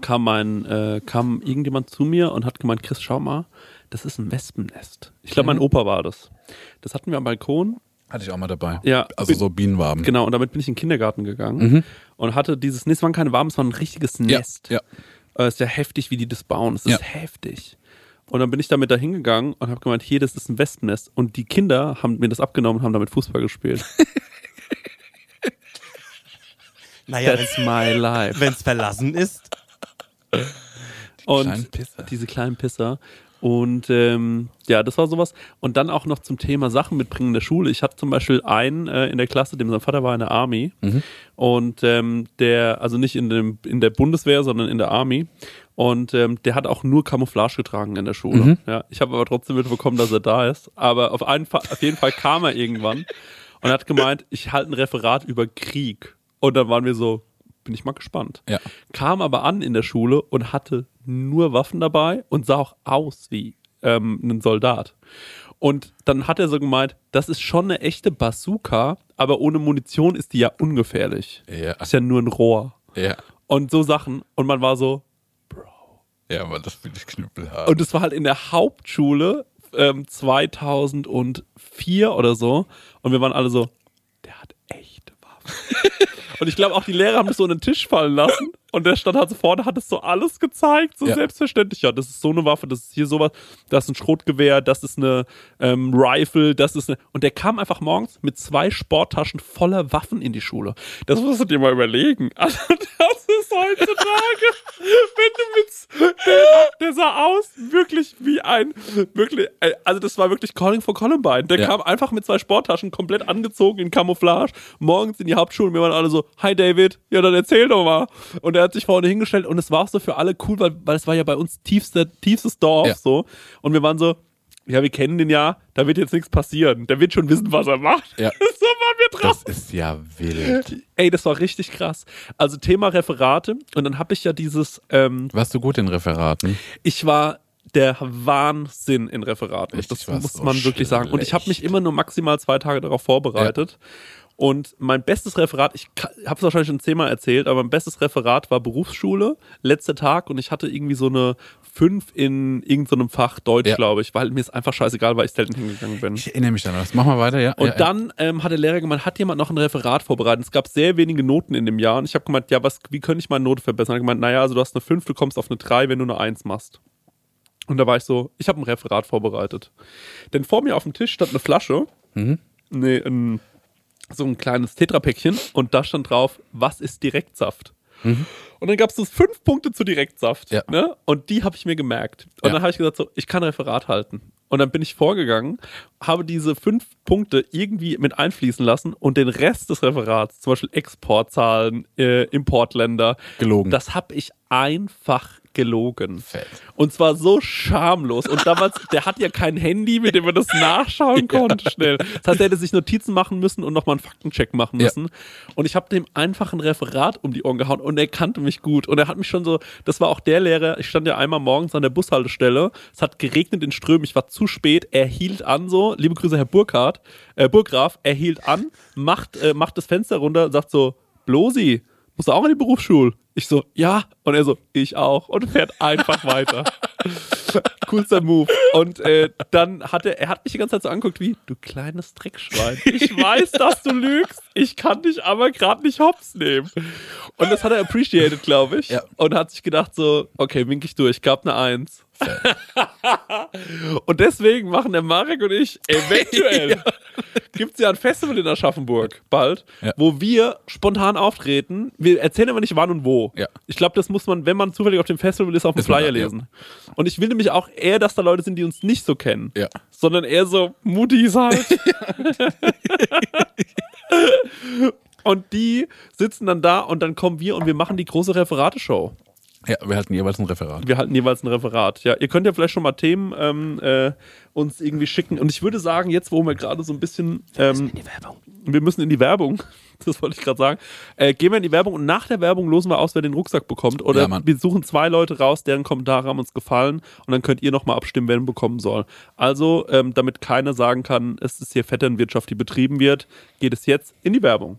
kam mein, äh, kam irgendjemand zu mir und hat gemeint, Chris, schau mal, das ist ein Wespennest. Ich glaube, mein Opa war das. Das hatten wir am Balkon. Hatte ich auch mal dabei. Ja. Also so Bienenwaben. Genau, und damit bin ich in den Kindergarten gegangen und hatte dieses Nest, es waren keine Waben, es war ein richtiges Ja, Nest. ja. Äh, ist ja heftig, wie die das bauen. Es ist Ja. heftig. Und dann bin ich damit da hingegangen und habe gemeint, hier, das ist ein Wespennest. Und die Kinder haben mir das abgenommen und haben damit Fußball gespielt. Naja, That's my life. wenn es verlassen ist. Und kleinen diese kleinen Pisser. Und ähm, ja, das war sowas. Und dann auch noch zum Thema Sachen mitbringen in der Schule. Ich hatte zum Beispiel einen äh, in der Klasse, dem sein Vater war in der Army. Und ähm, der, also nicht in, dem, in der Bundeswehr, sondern in der Army. Und ähm, der hat auch nur Camouflage getragen in der Schule. Ja, ich habe aber trotzdem mitbekommen, dass er da ist. Aber auf, einen Fall, auf jeden Fall kam er irgendwann. und hat gemeint, ich halte ein Referat über Krieg. Und dann waren wir so, bin ich mal gespannt. Ja. Kam aber an in der Schule und hatte nur Waffen dabei und sah auch aus wie ähm, ein Soldat. Und dann hat er so gemeint, das ist schon eine echte Bazooka, aber ohne Munition ist die ja ungefährlich. Ja. Ist ja nur ein Rohr. Ja. Und so Sachen. Und man war so, Ja, aber das will ich knüppelhart. und es war halt in der Hauptschule ähm, 2004 oder so. Und wir waren alle so, der hat echte Waffen. und ich glaube auch die Lehrer haben das so in den Tisch fallen lassen. Und der stand halt so vorne, hat es so alles gezeigt, so Ja. selbstverständlich. Ja, das ist so eine Waffe, das ist hier sowas, das ist ein Schrotgewehr, das ist eine ähm, Rifle, das ist eine. Und der kam einfach morgens mit zwei Sporttaschen voller Waffen in die Schule. Das musst du dir mal überlegen. Also, das ist heutzutage, wenn du mit. Der, der sah aus wirklich wie ein. Wirklich, äh, also, das war wirklich Calling for Columbine. Der Ja. kam einfach mit zwei Sporttaschen komplett angezogen in Camouflage, morgens in die Hauptschule und wir waren alle so: Hi David, ja, dann erzähl doch mal. Und er hat sich vorne hingestellt und es war auch so für alle cool, weil, weil es war ja bei uns tiefster, tiefstes Dorf Ja. so. Und wir waren so, ja, wir kennen den ja, da wird jetzt nichts passieren. Der wird schon wissen, was er macht. Ja. so waren wir drauf. das ist ja wild. Ey, das war richtig krass. Also Thema Referate und dann habe ich ja dieses, ähm, Warst du gut in Referaten? ich war der Wahnsinn in Referaten. Echt, das muss so man wirklich sagen. Und ich habe mich schlecht. immer nur maximal zwei Tage darauf vorbereitet. Und mein bestes Referat, ich habe es wahrscheinlich schon zehnmal erzählt, aber mein bestes Referat war Berufsschule, letzter Tag und ich hatte irgendwie so eine 5 in irgendeinem Fach Deutsch, Ja. glaube ich, weil mir es einfach scheißegal, weil ich selten hingegangen bin. Ich erinnere mich an das. Mach mal weiter, ja. Und ja, dann ähm, hat der Lehrer gemeint, hat jemand noch ein Referat vorbereitet? Es gab sehr wenige Noten in dem Jahr und ich habe gemeint, ja, was, wie könnte ich meine Note verbessern? Er hat gemeint, naja, also du hast eine 5, du kommst auf eine 3, wenn du eine 1 machst. Und da war ich so, ich habe ein Referat vorbereitet. Denn vor mir auf dem Tisch stand eine Flasche, Mhm. nee, ein, so ein kleines Tetrapäckchen und da stand drauf, was ist Direktsaft? Und dann gab es so fünf Punkte zu Direktsaft. Mhm. Ja. Ne? Und die habe ich mir gemerkt. Und Ja. dann habe ich gesagt, so, ich kann Referat halten. Und dann bin ich vorgegangen, habe diese fünf Punkte irgendwie mit einfließen lassen und den Rest des Referats, zum Beispiel Exportzahlen, äh, Importländer, Gelogen. das habe ich einfach gelogen. Fett. Und zwar so schamlos. Und damals, der hat ja kein Handy, mit dem man das nachschauen konnte schnell. Das heißt, er hätte sich Notizen machen müssen und nochmal einen Faktencheck machen Ja. müssen. Und ich habe dem einfach ein Referat um die Ohren gehauen und er kannte mich gut. Und er hat mich schon so, das war auch der Lehrer, ich stand ja einmal morgens an der Bushaltestelle, es hat geregnet in Strömen, ich war zu spät, er hielt an so, liebe Grüße Herr Burkhardt, äh, Burggraf, er hielt an, macht, äh, macht das Fenster runter, sagt so, Blosi, musst du auch in die Berufsschule? Ich so, ja. Und er so, ich auch. Und fährt einfach weiter. Coolster Move. Und äh, dann hat er, er hat mich die ganze Zeit so angeguckt wie, du kleines Dreckschwein. Ich weiß, dass du lügst. Ich kann dich aber gerade nicht hops nehmen. Und das hat er appreciated, glaube ich. Ja. Und hat sich gedacht so, okay, wink ich durch. Gab eine Eins. und deswegen machen der Marek und ich eventuell gibt es ja ein Festival in Aschaffenburg bald, Ja. wo wir spontan auftreten. Wir erzählen aber nicht wann und wo. Ja. Ich glaube, das muss man, wenn man zufällig auf dem Festival ist, auf dem Flyer da, ja. lesen. Und ich will nämlich auch eher, dass da Leute sind, die uns nicht so kennen, sondern eher so Muttis halt. und die sitzen dann da und dann kommen wir und wir machen die große Referateshow. Ja, wir hatten jeweils ein Referat. Wir halten jeweils ein Referat. Ja, ihr könnt ja vielleicht schon mal Themen ähm, äh, uns irgendwie schicken. Und ich würde sagen, jetzt, wo wir gerade so ein bisschen. Ähm, die Werbung. wir müssen in die Werbung. Das wollte ich gerade sagen. Äh, gehen wir in die Werbung und nach der Werbung losen wir aus, wer den Rucksack bekommt. Oder Ja, wir suchen zwei Leute raus, deren Kommentare haben uns gefallen. Und dann könnt ihr nochmal abstimmen, wer ihn bekommen soll. Also, ähm, damit keiner sagen kann, es ist hier Vetternwirtschaft, die betrieben wird, geht es jetzt in die Werbung.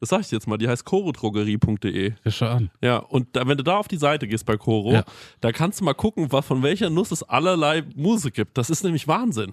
Das sag ich dir jetzt mal, die heißt chorodrogerie.de. Ja, schau an. Ja, und da, wenn du da auf die Seite gehst bei Coro, Ja. da kannst du mal gucken, was, von welcher Nuss es allerlei Mousse gibt. Das ist nämlich Wahnsinn.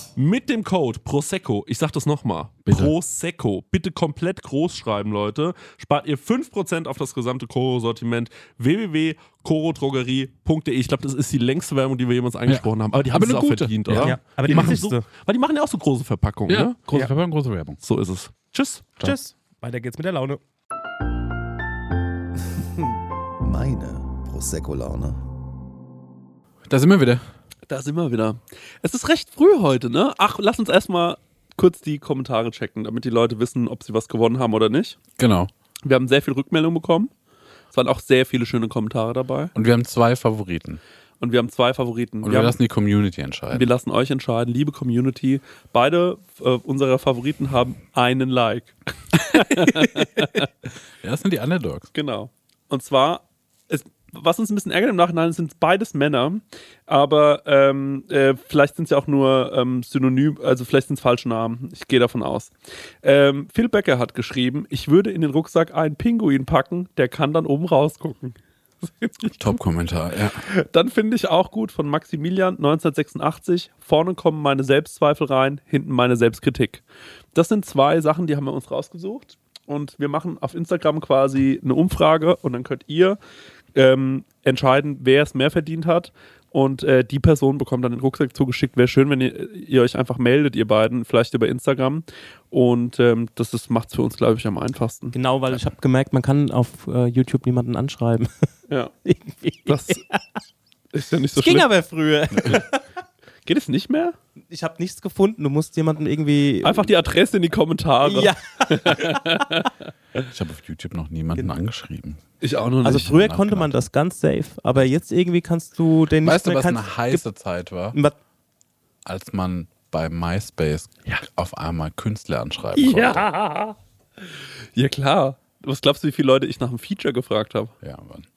mit dem Code Prosecco, ich sag das nochmal. Prosecco, bitte komplett groß schreiben, Leute, spart ihr 5% auf das gesamte Koro-Sortiment www.korodrogerie.de. Ich glaube, das ist die längste Werbung, die wir jemals angesprochen haben, aber die haben Aber es auch gute. verdient, Ja. oder? Ja, aber die machen so, weil die machen ja auch so große Verpackungen, Ja, ne? große Ja. Werbung, große Werbung. So ist es. Tschüss. Tschüss. Weiter geht's mit der Laune. Meine Prosecco-Laune. Da sind wir wieder. Da sind wir wieder. Es ist recht früh heute, ne? Ach, lass uns erstmal kurz die Kommentare checken, damit die Leute wissen, ob sie was gewonnen haben oder nicht. Genau. Wir haben sehr viel Rückmeldung bekommen. Es waren auch sehr viele schöne Kommentare dabei. Und wir haben zwei Favoriten. Und wir haben zwei Favoriten. Und wir, wir, haben, lassen die Community entscheiden. wir lassen euch entscheiden, liebe Community. Beide äh, unserer Favoriten haben einen Like. ja, das sind die Underdogs. Genau. Und zwar, was uns ein bisschen ärgert im Nachhinein, sind beides Männer, aber ähm, äh, vielleicht sind es ja auch nur ähm, synonym, also vielleicht sind es falsche Namen. Ich gehe davon aus. Ähm, Phil Becker hat geschrieben, ich würde in den Rucksack einen Pinguin packen, der kann dann oben rausgucken. Top-Kommentar, ja. Dann finde ich auch gut von Maximilian 1986. Vorne kommen meine Selbstzweifel rein, hinten meine Selbstkritik. Das sind zwei Sachen, die haben wir uns rausgesucht. Und wir machen auf Instagram quasi eine Umfrage und dann könnt ihr ähm, entscheiden, wer es mehr verdient hat. Und äh, die Person bekommt dann den Rucksack zugeschickt. Wäre schön, wenn ihr, ihr euch einfach meldet, ihr beiden, vielleicht über Instagram. Und ähm, das macht es für uns, glaube ich, am einfachsten. Genau, weil ich habe gemerkt, man kann auf äh, YouTube niemanden anschreiben. Ja, Irgendwie. das ist ja nicht so ging schlimm. aber früher. Geht es nicht mehr? Ich habe nichts gefunden. Du musst jemanden irgendwie. Einfach die Adresse in die Kommentare. Ja. Ich habe auf YouTube noch niemanden angeschrieben. Ich auch noch Also nicht. früher konnte man das ganz safe, aber jetzt irgendwie kannst du den nicht Weißt du, was eine heiße Zeit war? Was- Als man bei MySpace auf einmal Künstler anschreiben konnte. Ja. Ja, klar. Was glaubst du, wie viele Leute ich nach einem Feature gefragt habe? Ja, Mann.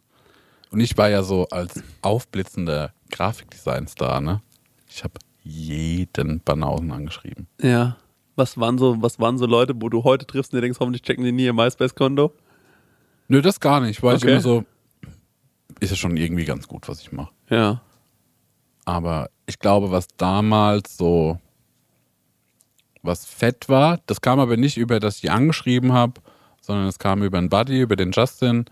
Und ich war ja so als aufblitzender Grafikdesign-Star, ne? Ich habe jeden Banausen angeschrieben. Ja. Was waren so, was waren so Leute, wo du heute triffst und dir denkst, hoffentlich checken die nie ihr MySpace-Konto? Nö, das gar nicht, weil Okay. ich immer so, ist ja schon irgendwie ganz gut, was ich mache. Ja. Aber ich glaube, was damals so was fett war, das kam aber nicht über, dass ich angeschrieben habe, sondern es kam über einen Buddy, über den Justin.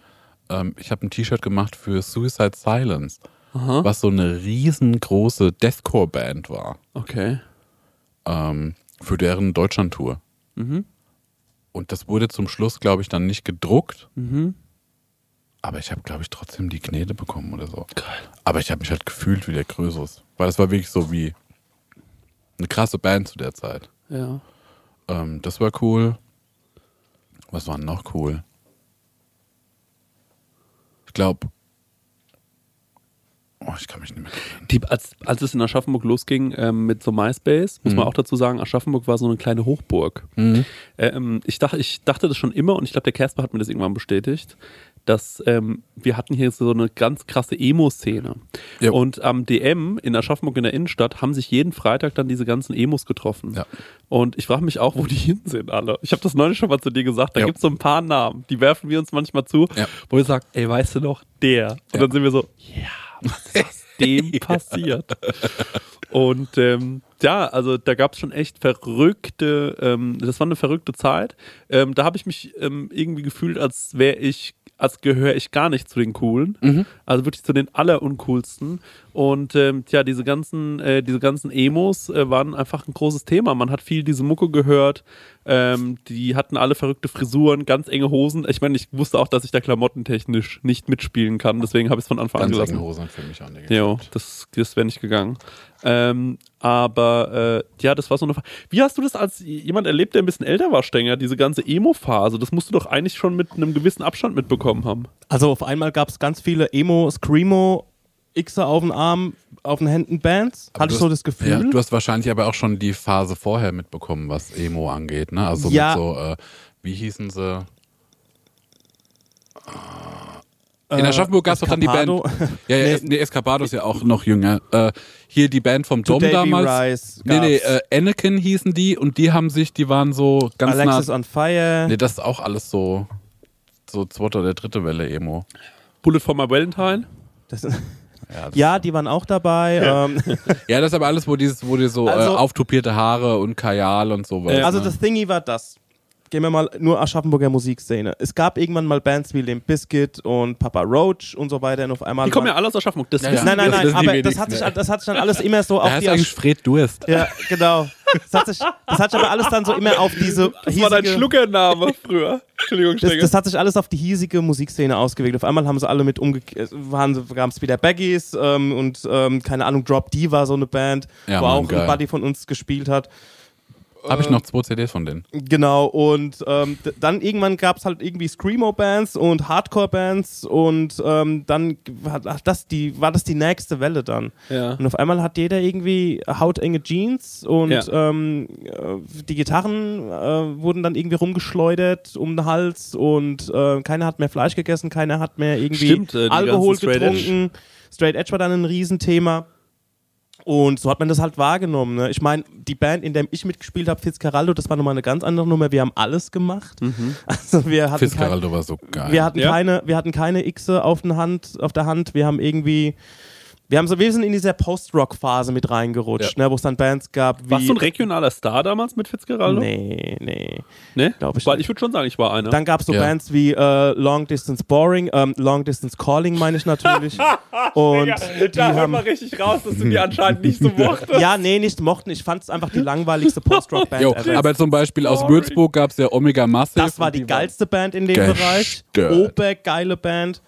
Ähm, ich habe ein T-Shirt gemacht für Suicide Silence, was so eine riesengroße Deathcore-Band war. Okay. ähm, für deren Deutschland-Tour. Mhm. Und das wurde zum Schluss, glaube ich, dann nicht gedruckt. Mhm. Aber ich habe, glaube ich, trotzdem die Knete bekommen oder so. Geil. Aber ich habe mich halt gefühlt wie der Krösus. Weil das war wirklich so wie eine krasse Band zu der Zeit. Ja. Ähm, das war cool. Was war noch cool? Ich glaube. Oh, ich kann mich nicht mehr. Die, als, als es in Aschaffenburg losging ähm, mit so MySpace, muss man auch dazu sagen, Aschaffenburg war so eine kleine Hochburg. Ähm, ich, dachte, ich dachte das schon immer und ich glaube, der Casper hat mir das irgendwann bestätigt, dass ähm, wir hatten hier so eine ganz krasse Emo-Szene. Ja. Und am DM in Aschaffenburg in der Innenstadt haben sich jeden Freitag dann diese ganzen Emos getroffen. Ja. Und ich frage mich auch, wo die hin sind alle. Ich habe das neulich schon mal zu dir gesagt. Da Ja. gibt es so ein paar Namen, die werfen wir uns manchmal zu, wo wir sagen, ey, weißt du noch, der. Und dann sind wir so, ja, was ist dem passiert? Und ähm, ja, also da gab es schon echt verrückte, ähm, das war eine verrückte Zeit. Ähm, da habe ich mich ähm, irgendwie gefühlt, als wäre ich, als gehöre ich gar nicht zu den Coolen. Also wirklich zu den alleruncoolsten. Und ähm, ja, diese ganzen, äh, diese ganzen Emos äh, waren einfach ein großes Thema. Man hat viel diese Mucke gehört. Ähm, die hatten alle verrückte Frisuren, ganz enge Hosen. Ich meine, ich wusste auch, dass ich da klamottentechnisch nicht mitspielen kann. Deswegen habe ich es von Anfang an Ganz gelassen. enge Hosen für mich auch nicht. Jo, das, das wäre nicht gegangen. Ähm, aber äh, ja, das war so eine. Fa- Wie hast du das als jemand erlebt, der ein bisschen älter war, Stenger? Diese ganze Emo-Phase, das musst du doch eigentlich schon mit einem gewissen Abstand mitbekommen haben. Also auf einmal gab es ganz viele Emo, Screamo, Xer auf den Arm, auf den Händen Bands. Aber Hatte ich du so das Gefühl. Ja, du hast wahrscheinlich aber auch schon die Phase vorher mitbekommen, was Emo angeht, ne? Also Ja. mit so, äh, wie hießen sie? In Aschaffenburg gab es doch dann die Band. Äh, Escapado. Ja, ja, Nee. Escapado ist ja auch noch jünger. Äh, hier die Band vom Dom Today damals. Rise nee, nee, äh, Anakin hießen die und die haben sich, die waren so ganz Alexis nah. on Fire. Nee, das ist auch alles so, so zweite oder dritte Welle Emo. Bullet for my Valentine. Das, Ja, das, ja, die waren auch dabei. Ähm, ja, das ist aber alles, wo dieses, wo die so Also- äh, auftupierte Haare und Kajal und sowas. Ja. Also ne? das Thingy war das. Gehen wir mal nur Aschaffenburger Musikszene. Es gab irgendwann mal Bands wie Limp Bizkit und Papa Roach und so weiter und auf einmal. Die kommen ja alle aus Aschaffenburg. Das Ja, Nein, nein, nein, die aber das hat, sich, ja. das hat sich dann alles immer so da auf ist die eigentlich Fred Durst. Ja, genau. Das hat, sich, das hat sich aber alles dann so immer auf diese Das war dein Schluckername früher. Entschuldigung, das, das hat sich alles auf die hiesige Musikszene ausgewirkt. Auf einmal haben sie alle mit umgekehrt, gab es wieder Baggies ähm, und ähm, keine Ahnung, Drop D war so eine Band, Ja, wo Mann, auch geil. ein Buddy von uns gespielt hat. Habe ich noch zwei CDs von denen. Genau, und ähm, dann irgendwann gab es halt irgendwie Screamo-Bands und Hardcore-Bands und ähm, dann war das, die, war das die nächste Welle dann. Ja. Und auf einmal hat jeder irgendwie hautenge Jeans und Ja. ähm, äh, die Gitarren äh, wurden dann irgendwie rumgeschleudert um den Hals und äh, keiner hat mehr Fleisch gegessen, keiner hat mehr irgendwie Stimmt, äh, Alkohol getrunken. Straight Edge war dann ein Riesenthema. Und so hat man das halt wahrgenommen. Ne? Ich meine, die Band, in der ich mitgespielt habe, Fitzcarraldo, das war nochmal eine ganz andere Nummer. Wir haben alles gemacht. Also wir hatten, kein, Fitzcarraldo war so geil. wir hatten Ja. keine, wir hatten keine Xe auf, den Hand, auf der Hand. Wir haben irgendwie, wir haben so, wir sind in dieser Post-Rock-Phase mit reingerutscht, ne? wo es dann Bands gab wie. Warst du ein regionaler Star damals mit Fitzgeraldo? Nee, nee. Nee? Glaub ich Weil nicht. ich würde schon sagen, ich war einer. Dann gab es so Ja. Bands wie äh, Long Distance Boring, ähm, Long Distance Calling meine ich natürlich. Und die haben, richtig raus, dass du die anscheinend nicht so mochtest. ja, nee, nicht mochten. Ich fand es einfach die langweiligste Post-Rock-Band aber zum Beispiel aus. Würzburg gab es ja Omega Massive. Das war und die geilste Band in dem gestört. Bereich. Oberg, geile Band.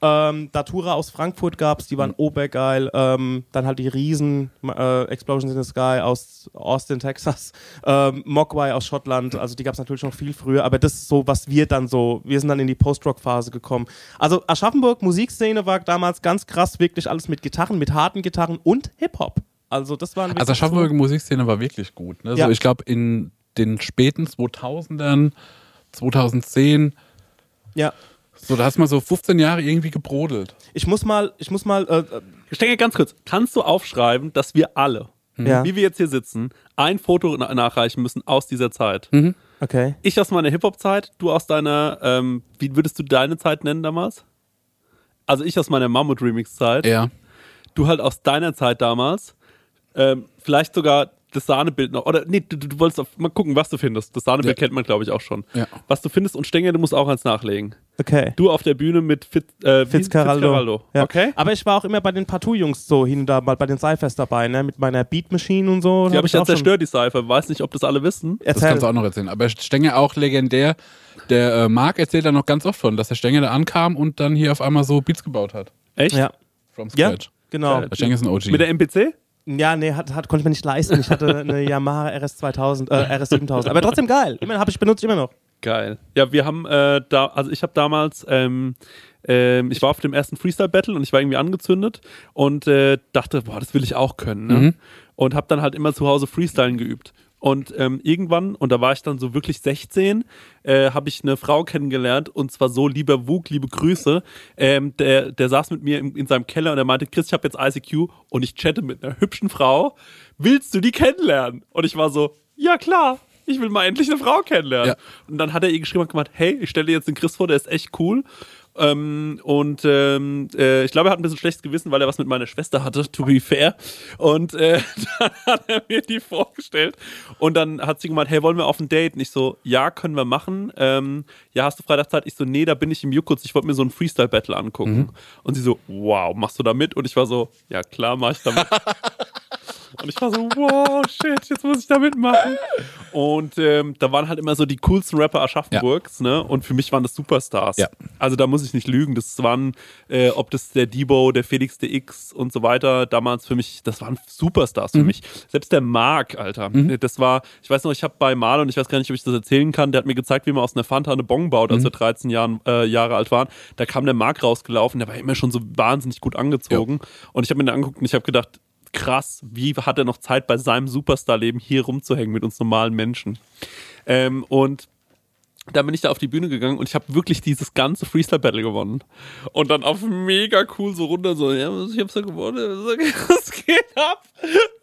Ähm, Datura aus Frankfurt gab es, die waren obergeil. Ähm, dann halt die Riesen äh, Explosions in the Sky aus Austin, Texas. Ähm, Mogwai aus Schottland. Also die gab es natürlich noch viel früher. Aber das ist so, was wir dann so, wir sind dann in die Post-Rock-Phase gekommen. Also Aschaffenburg, Musikszene war damals ganz krass, wirklich alles mit Gitarren, mit harten Gitarren und Hip-Hop. Also das waren Also wirklich Aschaffenburger Musikszene war wirklich gut. Ne? Ja. So, ich glaube, in den späten 2000ern, 2010, so, ja. So, da hast du mal so 15 Jahre irgendwie gebrodelt. Ich muss mal, ich muss mal, äh, äh, Ich denke ganz kurz, kannst du aufschreiben, dass wir alle Ja. wie wir jetzt hier sitzen, ein Foto na- nachreichen müssen aus dieser Zeit. Okay. Ich aus meiner Hip-Hop-Zeit, du aus deiner, ähm, wie würdest du deine Zeit nennen damals? Also ich aus meiner Mammut-Remix-Zeit. Ja. Du halt aus deiner Zeit damals. Ähm, vielleicht sogar das Sahnebild noch. Oder nee, du, du du wolltest auf, mal gucken, was du findest. Das Sahnebild Ja. kennt man, glaube ich, auch schon. Ja. Was du findest und Stenger, du musst auch eins nachlegen. Okay. Du auf der Bühne mit Fit, äh, Fitzcarraldo. Fitzcarraldo. Ja. Okay? Aber ich war auch immer bei den Partout-Jungs so hin und da mal bei den Cyphers dabei, ne? Mit meiner Beat Machine und so. Die habe ich ja zerstört, die Cypher. Weiß nicht, ob das alle wissen. Das Erzähl. kannst du auch noch erzählen. Aber Stenger auch legendär. Der äh, Marc erzählt da noch ganz oft von, dass der Stenger da ankam und dann hier auf einmal so Beats gebaut hat. Echt? Ja, From ja scratch. genau. Der Stenger ist ein OG. Mit der MPC? Ja, nee, hat, hat, konnte ich mir nicht leisten. Ich hatte eine Yamaha RS 2000, äh, RS 7000. Aber trotzdem geil. Immerhin habe ich benutzt immer noch. Geil. Ja, wir haben äh, da, also ich habe damals, ähm, ähm, ich war auf dem ersten Freestyle-Battle und ich war irgendwie angezündet und äh, dachte, boah, das will ich auch können. Ne? Mhm. Und habe dann halt immer zu Hause Freestylen geübt. Und ähm, irgendwann, und da war ich dann so wirklich 16, äh, habe ich eine Frau kennengelernt und zwar so, lieber Wug, liebe Grüße. Ähm, der, der saß mit mir in, in seinem Keller und er meinte, Chris, ich habe jetzt ICQ und ich chatte mit einer hübschen Frau. Willst du die kennenlernen? Und ich war so, ja klar, ich will mal endlich eine Frau kennenlernen. Ja. Und dann hat er ihr geschrieben und gemeint, hey, ich stelle dir jetzt den Chris vor, der ist echt cool. Ähm, und ähm, äh, ich glaube, er hat ein bisschen schlechtes Gewissen, weil er was mit meiner Schwester hatte, to be fair. Und äh, dann hat er mir die vorgestellt. Und dann hat sie gemeint, hey, wollen wir auf ein Date? Und ich so, ja, können wir machen. Ähm, ja, hast du Freitag Zeit? Ich so, nee, da bin ich im Juckutz. Ich wollte mir so ein Freestyle-Battle angucken. Und sie so, wow, machst du da mit? Und ich war so, ja, klar, mach ich da mit. Und ich war so, wow, shit, jetzt muss ich da mitmachen. Und ähm, da waren halt immer so die coolsten Rapper Aschaffenburgs, ne? Und für mich waren das Superstars. Ja. Also da muss ich nicht lügen. Das waren, äh, ob das der Debo, der Felix DX und so weiter, damals für mich, das waren Superstars für mich. Selbst der Mark, Alter. Das war, ich weiß noch, ich habe bei Marlon, ich weiß gar nicht, ob ich das erzählen kann, der hat mir gezeigt, wie man aus einer Fanta eine Bong baut, als wir 13 Jahren, äh, Jahre alt waren. Da kam der Mark rausgelaufen, der war immer schon so wahnsinnig gut angezogen. Und ich habe mir den angeguckt und ich habe gedacht, krass, wie hat er noch Zeit bei seinem Superstar-Leben hier rumzuhängen mit uns normalen Menschen? Ähm, und dann bin ich da auf die Bühne gegangen und ich habe wirklich dieses ganze Freestyle-Battle gewonnen. Und dann auf mega cool so runter, so, ja, ich hab's ja gewonnen, was geht ab?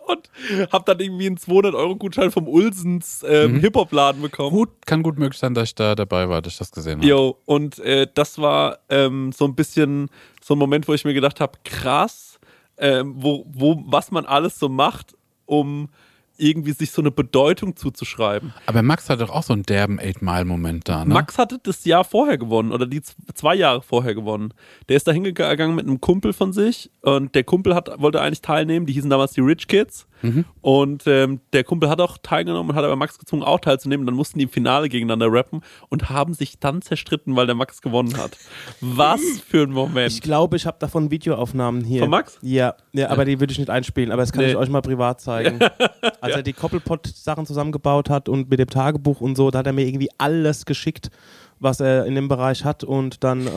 Und hab dann irgendwie einen 200-Euro-Gutschein vom Ulsens ähm, Hip-Hop-Laden bekommen. Gut, kann gut möglich sein, dass ich da dabei war, dass ich das gesehen habe. Jo, und äh, das war ähm, so ein bisschen so ein Moment, wo ich mir gedacht habe, krass, ähm, wo, wo, was man alles so macht, um irgendwie sich so eine Bedeutung zuzuschreiben. Aber Max hat doch auch so einen derben Eight-Mile-Moment da, ne? Max hatte das Jahr vorher gewonnen oder die zwei Jahre vorher gewonnen. Der ist da hingegangen mit einem Kumpel von sich und der Kumpel hat, wollte eigentlich teilnehmen. Die hießen damals die Rich Kids. Und ähm, der Kumpel hat auch teilgenommen und hat aber Max gezwungen, auch teilzunehmen. Dann mussten die im Finale gegeneinander rappen und haben sich dann zerstritten, weil der Max gewonnen hat. Was für ein Moment. Ich glaube, ich habe davon Videoaufnahmen hier. Von Max? Ja, ja, aber die würde ich nicht einspielen, aber das kann Nee. ich euch mal privat zeigen. Als er die Koppelpot-Sachen zusammengebaut hat und mit dem Tagebuch und so, da hat er mir irgendwie alles geschickt, was er in dem Bereich hat und dann äh,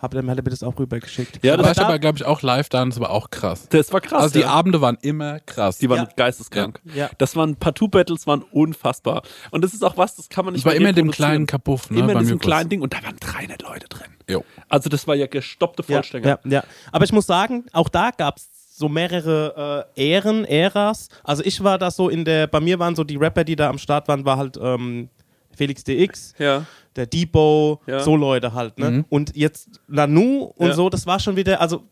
hat er, hat er mir das auch rübergeschickt. Ja, Da das, war ich da, aber, glaube ich, auch live da und das war auch krass. das war krass. Also die ja. Abende waren immer krass. Die waren Ja. geisteskrank. Ja. Das waren Partout-Battles, waren unfassbar. Und das ist auch was, das kann man nicht Ich war immer in dem kleinen Kapuff, ne? Immer in diesem kleinen Ding und da waren 300 Leute drin. Jo. Also das war ja gestoppte Ja, Vollstänger. ja, ja. Aber ich muss sagen, auch da gab es so mehrere äh, Ähren, Äras. Also ich war da so in der, bei mir waren so die Rapper, die da am Start waren, war halt ähm, Felix DX, Ja. der Debo, Ja. so Leute halt. Ne? Und jetzt Nanu und Ja. so, das war schon wieder, also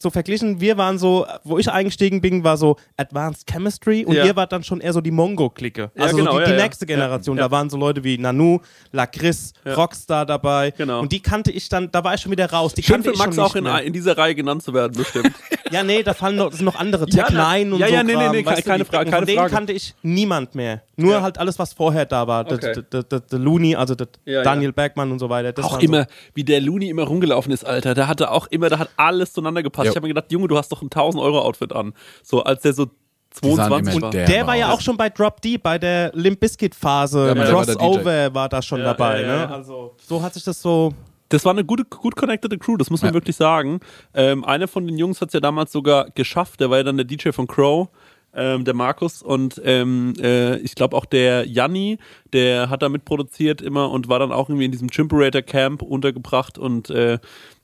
so verglichen, wir waren so, wo ich eingestiegen bin, war so Advanced Chemistry und Ja. ihr wart dann schon eher so die Mongo-Clique. Ja, Also genau, so die, ja, die ja. nächste Generation. Ja, ja. Da waren so Leute wie Nanu, Lacris, Ja. Rockstar dabei. Genau. Und die kannte ich dann, da war ich schon wieder raus. Die Schön kannte für Max auch in, in dieser Reihe genannt zu werden, bestimmt. Ja, nee, da fallen noch, noch andere. Ja, Tech 9 und ja, so. ja, nee, nee, nee, weißt keine du, Frage, Von keine denen kannte ich niemand mehr. Nur Ja. halt alles, was vorher da war. Der-. Der der- der Looney, also der Ja, Daniel Bergmann und so weiter. Auch immer, wie der Looney immer rumgelaufen ist, Alter. Da hatte auch immer, da hat alles zueinander gepasst. Jo. Ich habe mir gedacht, Junge, du hast doch ein 1000-Euro-Outfit an. So, als der so Die sahen 22 immer war. der- war ja auch schon bei Drop D, bei der Limp Bizkit Phase. Ja, Crossover war da schon Ja, dabei. ja, ja, ne? Also so hat sich das so. Das war eine gute, gut connected Crew, das muss man Ja. wirklich sagen. Ähm, einer von den Jungs hat es ja damals sogar geschafft, der war ja dann der DJ von Crow. ähm, der Markus und ähm, äh, ich glaube auch der Janni, der hat da mitproduziert immer und war dann auch irgendwie in diesem Chimperator Camp untergebracht und äh,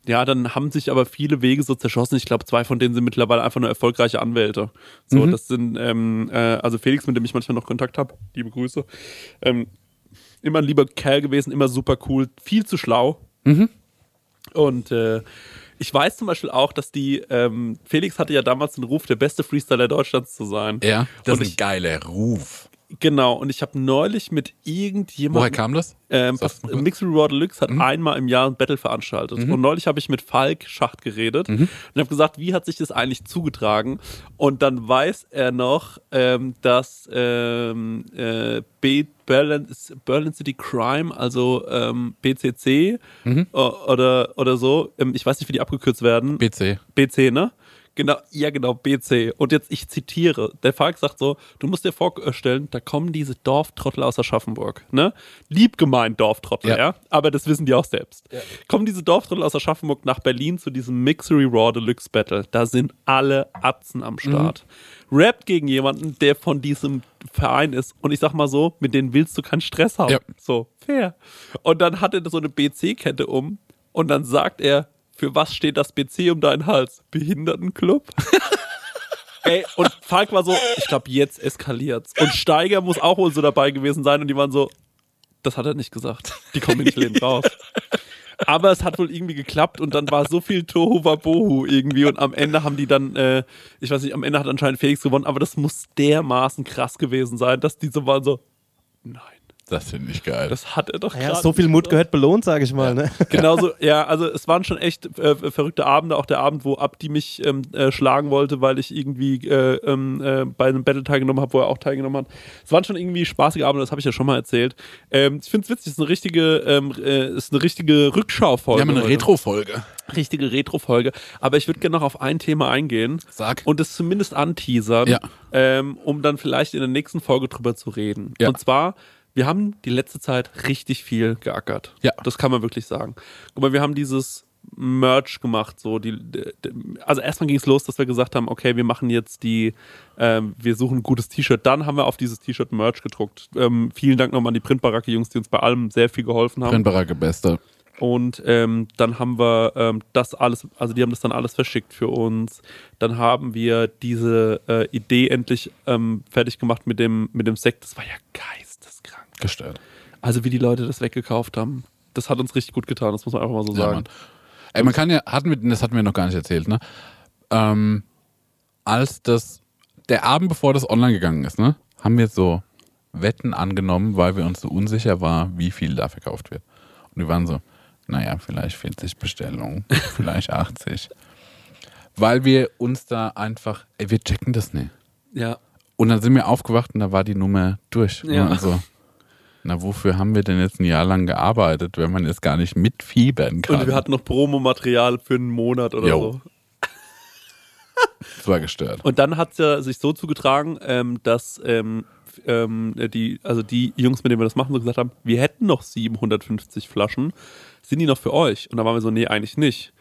ja, dann haben sich aber viele Wege so zerschossen. Ich glaube, zwei von denen sind mittlerweile einfach nur erfolgreiche Anwälte. So, das sind, ähm, äh, also Felix, mit dem ich manchmal noch Kontakt habe, liebe Grüße. Ähm, immer ein lieber Kerl gewesen, immer super cool, viel zu schlau. Und äh, ich weiß zum Beispiel auch, dass die, ähm, Felix hatte ja damals den Ruf, der beste Freestyler Deutschlands zu sein. Ja, das Und ist ein ich- geiler Ruf. Genau, und ich habe neulich mit irgendjemandem. Woher kam das? Ähm, kurz. Mixed Reward Deluxe Mhm. hat einmal im Jahr ein Battle veranstaltet. Und neulich habe ich mit Falk Schacht geredet Mhm. und habe gesagt, wie hat sich das eigentlich zugetragen? Und dann weiß er noch, ähm, dass ähm, äh, Berlin, Berlin City Crime, also ähm, BCC Mhm. o- oder, oder so, ähm, ich weiß nicht, wie die abgekürzt werden. BC. BC, ne? Genau, ja genau, BC. Und jetzt, ich zitiere, der Falk sagt so, du musst dir vorstellen, da kommen diese Dorftrottel aus Aschaffenburg, ne? Lieb gemeint Dorftrottel, ja. Ja. Aber das wissen die auch selbst. Kommen diese Dorftrottel aus Aschaffenburg nach Berlin zu diesem Mixery Raw Deluxe Battle. Da sind alle Atzen am Start. Rappt gegen jemanden, der von diesem Verein ist. Und ich sag mal so, mit denen willst du keinen Stress haben. Ja. So, fair. Und dann hat er so eine BC-Kette um und dann sagt er, für was steht das BC um deinen Hals? Behindertenclub? Ey, und Falk war so, ich glaube, jetzt eskaliert's. Und Steiger muss auch wohl so dabei gewesen sein und die waren so, das hat er nicht gesagt. Die kommen nicht lebend raus. Aber es hat wohl irgendwie geklappt und dann war so viel Tohu Wabohu irgendwie und am Ende haben die dann, äh, ich weiß nicht, am Ende hat anscheinend Felix gewonnen, aber das muss dermaßen krass gewesen sein, dass die so waren so, nein, Das finde ich geil. das hat er doch Ja, gerade so viel Mut gehört belohnt, sage ich mal. Ne? Genauso, ja, also es waren schon echt äh, verrückte Abende, auch der Abend, wo Abdi mich ähm, äh, schlagen wollte, weil ich irgendwie äh, ähm, äh, bei einem Battle teilgenommen habe, wo er auch teilgenommen hat. Es waren schon irgendwie spaßige Abende, das habe ich ja schon mal erzählt. Ähm, ich finde es witzig, es ist eine richtige, ähm, äh, ist eine richtige Rückschaufolge. Wir haben eine. Retro-Folge. Richtige Retro-Folge. Aber ich würde gerne noch auf ein Thema eingehen. Sag. Und es zumindest anteasern, Ja. ähm, um dann vielleicht in der nächsten Folge drüber zu reden. Ja. Und zwar, wir haben die letzte Zeit richtig viel geackert. Ja. Das kann man wirklich sagen. Guck mal, wir haben dieses Merch gemacht. So die, d- d- also erstmal ging es los, dass wir gesagt haben, okay, wir machen jetzt die, ähm, wir suchen ein gutes T-Shirt. Dann haben wir auf dieses T-Shirt Merch gedruckt. Ähm, vielen Dank nochmal an die Printbaracke-Jungs, die uns bei allem sehr viel geholfen haben. Brennbaracke Beste. Und ähm, dann haben wir ähm, das alles, also die haben das dann alles verschickt für uns. Dann haben wir diese äh, Idee endlich ähm, fertig gemacht mit dem, mit dem Sekt. Das war ja geisteskrank. Gestört. Also wie die Leute das weggekauft haben. Das hat uns richtig gut getan, das muss man einfach mal so Ja, sagen. Mann. Ey, man kann ja, hatten wir, das hatten wir noch gar nicht erzählt, ne? Ähm, als das, der Abend bevor das online gegangen ist, ne? Haben wir so Wetten angenommen, weil wir uns so unsicher waren, wie viel da verkauft wird. Und wir waren so, naja, vielleicht 40 Bestellungen, vielleicht 80. Weil wir uns da einfach, ey, wir checken das nicht. Ja. Und dann sind wir aufgewacht und da war die Nummer durch. Ja. Also, na, wofür haben wir denn jetzt ein Jahr lang gearbeitet, wenn man jetzt gar nicht mitfiebern kann? Und wir hatten noch Promomaterial für einen Monat oder Jo. so. das war gestört. Und dann hat es ja sich so zugetragen, ähm, dass ähm, ähm, die, also die Jungs, mit denen wir das machen, so gesagt haben, wir hätten noch 750 Flaschen. Sind die noch für euch? Und dann waren wir so, nee, eigentlich nicht.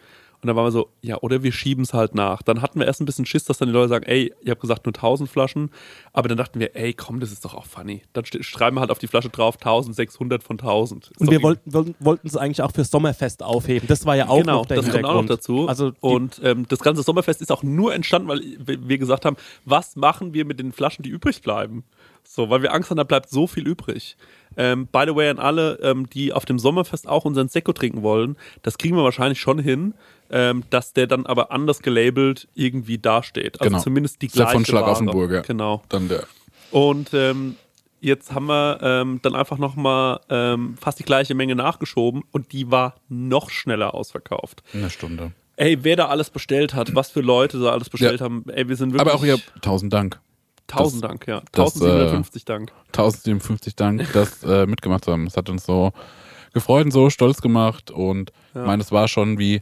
Und dann waren wir so, ja, oder wir schieben es halt nach. Dann hatten wir erst ein bisschen Schiss, dass dann die Leute sagen, ey, ihr habt gesagt nur 1000 Flaschen. Aber dann dachten wir, ey, komm, das ist doch auch funny. Dann schreiben wir halt auf die Flasche drauf 1600 von 1000. Ist Und wir wollten, wollten es eigentlich auch fürs Sommerfest aufheben. Das war ja auch genau, noch der das kommt auch noch dazu. Also und ähm, das ganze Sommerfest ist auch nur entstanden, weil wir gesagt haben, was machen wir mit den Flaschen, die übrig bleiben? So, weil wir Angst haben, da bleibt so viel übrig. Ähm, by the way, an alle, ähm, die auf dem Sommerfest auch unseren Sekko trinken wollen, das kriegen wir wahrscheinlich schon hin, ähm, dass der dann aber anders gelabelt irgendwie dasteht. Also Genau. zumindest die Ist ja gleiche von. Offenburger. Genau. Dann der. Und ähm, jetzt haben wir ähm, dann einfach nochmal ähm, fast die gleiche Menge nachgeschoben und die war noch schneller ausverkauft. Eine Stunde. Ey, wer da alles bestellt hat, was für Leute da alles bestellt Ja. haben, ey, wir sind wirklich. Aber auch ihr, tausend Dank. Tausend das- Dank, ja. das, 1750 Dank. 1057 Dank, dass äh, mitgemacht haben. Das hat uns so gefreut und so stolz gemacht. Und ich meine, es war schon wie,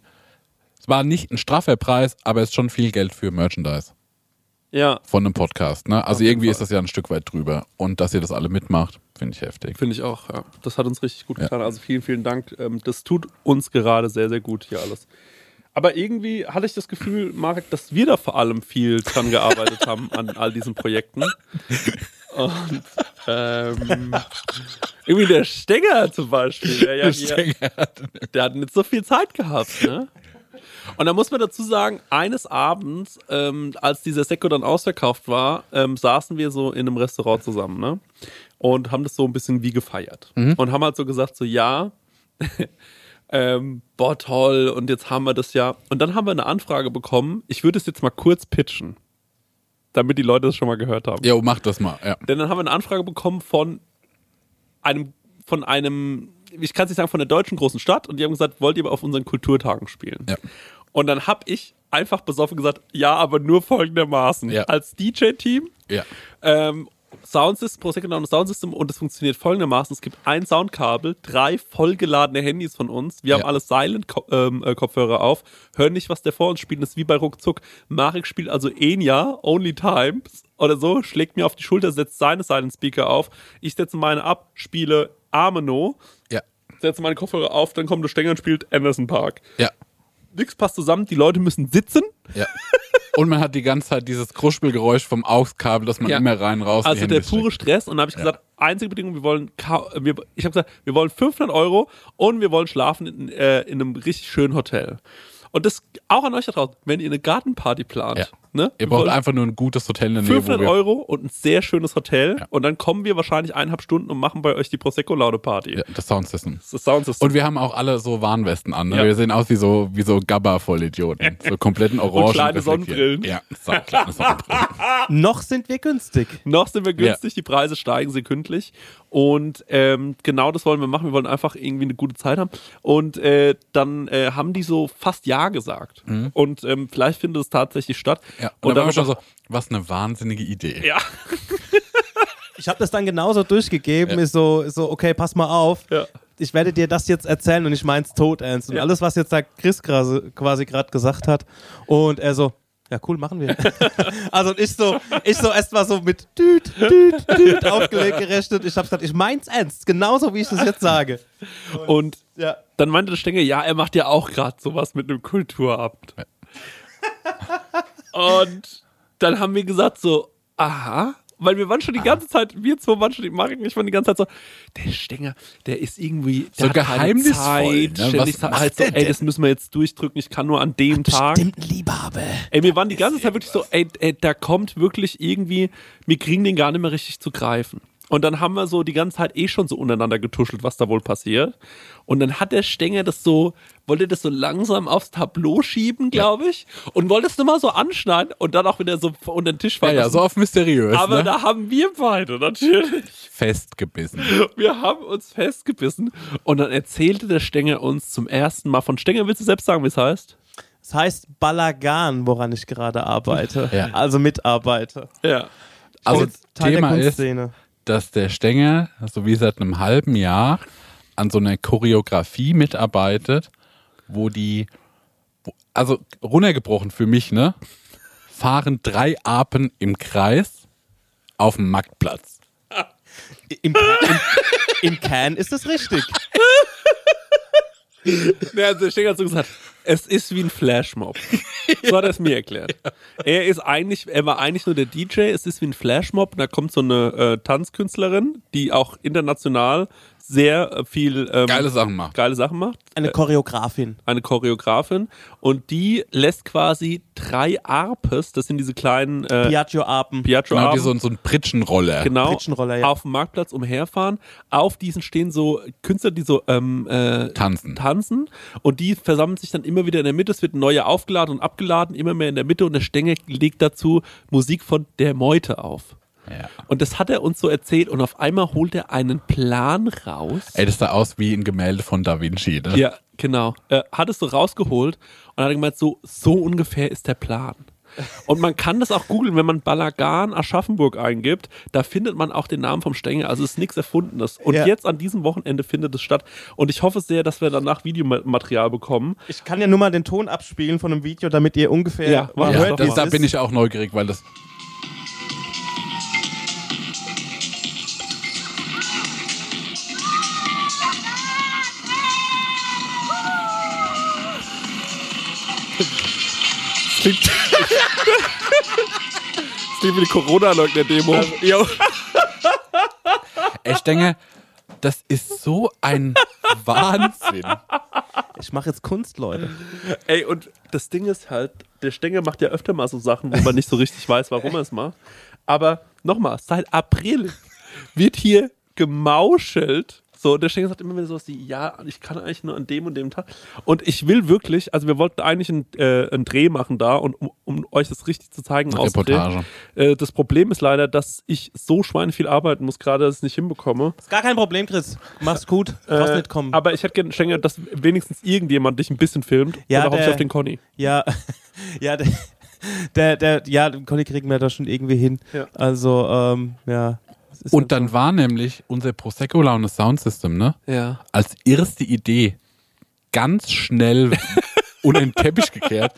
es war nicht ein straffer Preis, aber es ist schon viel Geld für Merchandise Ja, von einem Podcast. Ne? Also jeden irgendwie ist das ja ein Stück weit drüber. Und dass ihr das alle mitmacht, finde ich heftig. finde ich auch, ja. Das hat uns richtig gut Ja. getan. Also vielen, vielen Dank. Ähm, das tut uns gerade sehr, sehr gut hier alles. Aber irgendwie hatte ich das Gefühl, Marek, dass wir da vor allem viel dran gearbeitet haben an all diesen Projekten. Und ähm, irgendwie der Stenger zum Beispiel, der, ja hier, der hat nicht so viel Zeit gehabt, ne? Und da muss man dazu sagen, eines Abends, ähm, als dieser Sekko dann ausverkauft war, ähm, saßen wir so in einem Restaurant zusammen, ne? Und haben das so ein bisschen wie gefeiert. Und haben halt so gesagt, so ja, ähm, boah, toll, und jetzt haben wir das ja. Und dann haben wir eine Anfrage bekommen. Ich würde es jetzt mal kurz pitchen, damit die Leute das schon mal gehört haben. Jo, mach das mal. Ja. Denn dann haben wir eine Anfrage bekommen von einem, von einem, ich kann es nicht sagen, von der deutschen großen Stadt und die haben gesagt, wollt ihr auf unseren Kulturtagen spielen? Ja. Und dann habe ich einfach besoffen gesagt, ja, aber nur folgendermaßen. Ja. Als DJ-Team, Ja. ähm, Soundsystem, Pro Second Soundsystem und es funktioniert folgendermaßen. Es gibt ein Soundkabel, drei vollgeladene Handys von uns. Wir haben Ja. alle Silent-Kopfhörer auf, hören nicht, was der vor uns spielt. Das ist wie bei Ruckzuck. Marek spielt also Enya, Only Times oder so, schlägt mir auf die Schulter, setzt seine Silent-Speaker auf. Ich setze meine ab, spiele Ameno, Ja. setze meine Kopfhörer auf, dann kommt der Stänger und spielt Anderson Park. Ja. Nix passt zusammen, die Leute müssen sitzen. Ja. Und man hat die ganze Zeit dieses Kruspelgeräusch vom AUX-Kabel, das man Ja. immer rein raus Also der pure steckt. Stress. Und dann habe ich gesagt, einzige Bedingung, wir wollen, wir, ich habe gesagt, wir wollen 500 Euro und wir wollen schlafen in, äh, in einem richtig schönen Hotel. Und das auch an euch da draußen, wenn ihr eine Gartenparty plant, Ja. Ne? Ihr wir braucht wollen einfach nur ein gutes Hotel in der Nähe, wo 500 wir... Euro und ein sehr schönes Hotel Ja. und dann kommen wir wahrscheinlich eineinhalb Stunden und machen bei euch die Prosecco-Laude-Party. Ja, das Soundsystem. Das Soundsystem. Und wir haben auch alle so Warnwesten an. Ne? Ja. Wir sehen aus wie so, wie so Gabba-Vollidioten. So kompletten Orangen. kleine reflektiert. Sonnenbrillen. Ja, so kleine Sonnenbrillen. Noch sind wir günstig. Noch sind wir günstig, die Preise steigen sekündlich. Und ähm, genau das wollen wir machen. Wir wollen einfach irgendwie eine gute Zeit haben. Und äh, dann äh, haben die so fast Ja gesagt. Und ähm, vielleicht findet es tatsächlich statt. Ja. Und, Und da wir schon so, was eine wahnsinnige Idee. Ja. Ich habe das dann genauso durchgegeben, ist so, ist so, okay, pass mal auf. Ja. Ich werde dir das jetzt erzählen und ich mein's tot ernst. Und Ja. alles, was jetzt da Chris quasi, quasi gerade gesagt hat. Und er so, ja cool, machen wir. also und ich so, ich so erst mal so mit düt, düt, düt aufgelegt gerechnet. Ich habe gesagt, ich mein's ernst, genauso wie ich das jetzt sage. Und Ja. dann meinte der Stenger, ja, er macht ja auch gerade sowas mit einem Kulturabend. Und dann haben wir gesagt so, aha, weil wir waren schon die ganze Zeit, wir zwei waren schon, die Marek und ich waren die ganze Zeit so, der Stenger, der ist irgendwie So der hat keine geheimnisvoll, Zeit, ne? Was halt macht so, der ey, das müssen wir jetzt durchdrücken, ich kann nur an dem Tag. Stimmt, Liebhaber. Ey, wir waren die ganze Zeit wirklich so, ey, ey, da kommt wirklich irgendwie, wir kriegen den gar nicht mehr richtig zu greifen. Und dann haben wir so die ganze Zeit eh schon so untereinander getuschelt, was da wohl passiert. Und dann hat der Stenger das so, wollte das so langsam aufs Tableau schieben, glaube ich, und wollte es nur mal so anschneiden und dann auch wieder so unter den Tisch Ja, fallen ja, lassen. so auf mysteriös. Aber ne? da haben wir beide natürlich. Festgebissen. Wir haben uns festgebissen und dann erzählte der Stenger uns zum ersten Mal von Stenger. Willst du selbst sagen, wie es heißt? Das heißt Balagan, woran ich gerade arbeite. Ja. Also mitarbeite. Ja. Also, Teil Thema der ist, Kunstszene. Dass der Stenger, so wie seit einem halben Jahr, an so einer Choreografie mitarbeitet, wo die, wo, also runtergebrochen für mich, ne, fahren drei Apen im Kreis auf dem Marktplatz. Im, im, Im Can ist es richtig. Ja, also der Steger hat so gesagt, es ist wie ein Flashmob. So hat er es mir erklärt. Er ist eigentlich, er war eigentlich nur der DJ, es ist wie ein Flashmob. Und da kommt so eine äh, Tanzkünstlerin, die auch international sehr äh, viel ähm, Geile Sachen macht. geile Sachen macht. Eine Choreografin. Eine Choreografin. Und die lässt quasi drei Arpes, das sind diese kleinen äh, Piaggio-Apen. Piaggio Genau, die Arpen, so, so ein Pritschenroller. genau, Pritschenroller, ja. auf dem Marktplatz umherfahren. Auf diesen stehen so Künstler, die so ähm, äh, Tanzen. tanzen und die versammeln sich dann immer wieder in der Mitte. Es wird ein neuer aufgeladen und abgeladen, immer mehr in der Mitte und der Stängel legt dazu Musik von der Meute auf. Ja. Und das hat er uns so erzählt und auf einmal holt er einen Plan raus. Ey, das sah aus wie ein Gemälde von Da Vinci. Ne? Ja, genau. Äh, hat es so rausgeholt und hat gemeint, so, so ungefähr ist der Plan. Und man kann das auch googeln, wenn man Balagan Aschaffenburg eingibt, da findet man auch den Namen vom Stängel. Also es ist nichts Erfundenes. Und Ja. jetzt an diesem Wochenende findet es statt. Und ich hoffe sehr, dass wir danach Videomaterial bekommen. Ich kann ja nur mal den Ton abspielen von einem Video, damit ihr ungefähr Ja, mal Ja, das, mal. da bin ich auch neugierig, weil das. Die für die Corona-Leugner-Demo. Jo. Ich denke, das ist so ein Wahnsinn. Ich mache jetzt Kunst, Leute. Ey, und das Ding ist halt, der Stenger macht ja öfter mal so Sachen, wo man nicht so richtig weiß, warum er es macht. Aber nochmal, seit April wird hier gemauschelt. So, der Stenger sagt immer wieder sowas wie, ja, ich kann eigentlich nur an dem und dem Tag. Und ich will wirklich, also wir wollten eigentlich einen, äh, einen Dreh machen da und um, um euch das richtig zu zeigen. Reportage. Äh, das Problem ist leider, dass ich so schweineviel arbeiten muss, gerade dass ich es nicht hinbekomme. Ist gar kein Problem, Chris. Mach's gut. Brauchst Äh, nicht kommen. Aber ich hätte gerne, Stenger, dass wenigstens irgendjemand dich ein bisschen filmt. Ja, oder der- auf den Conny. Ja, ja, der, der, der ja, den Conny kriegen wir da schon irgendwie hin. Ja. Also, ähm, ja. Und dann war nämlich unser Prosecco Laune Soundsystem, ne? Ja. Als erste Idee ganz schnell unter den Teppich gekehrt,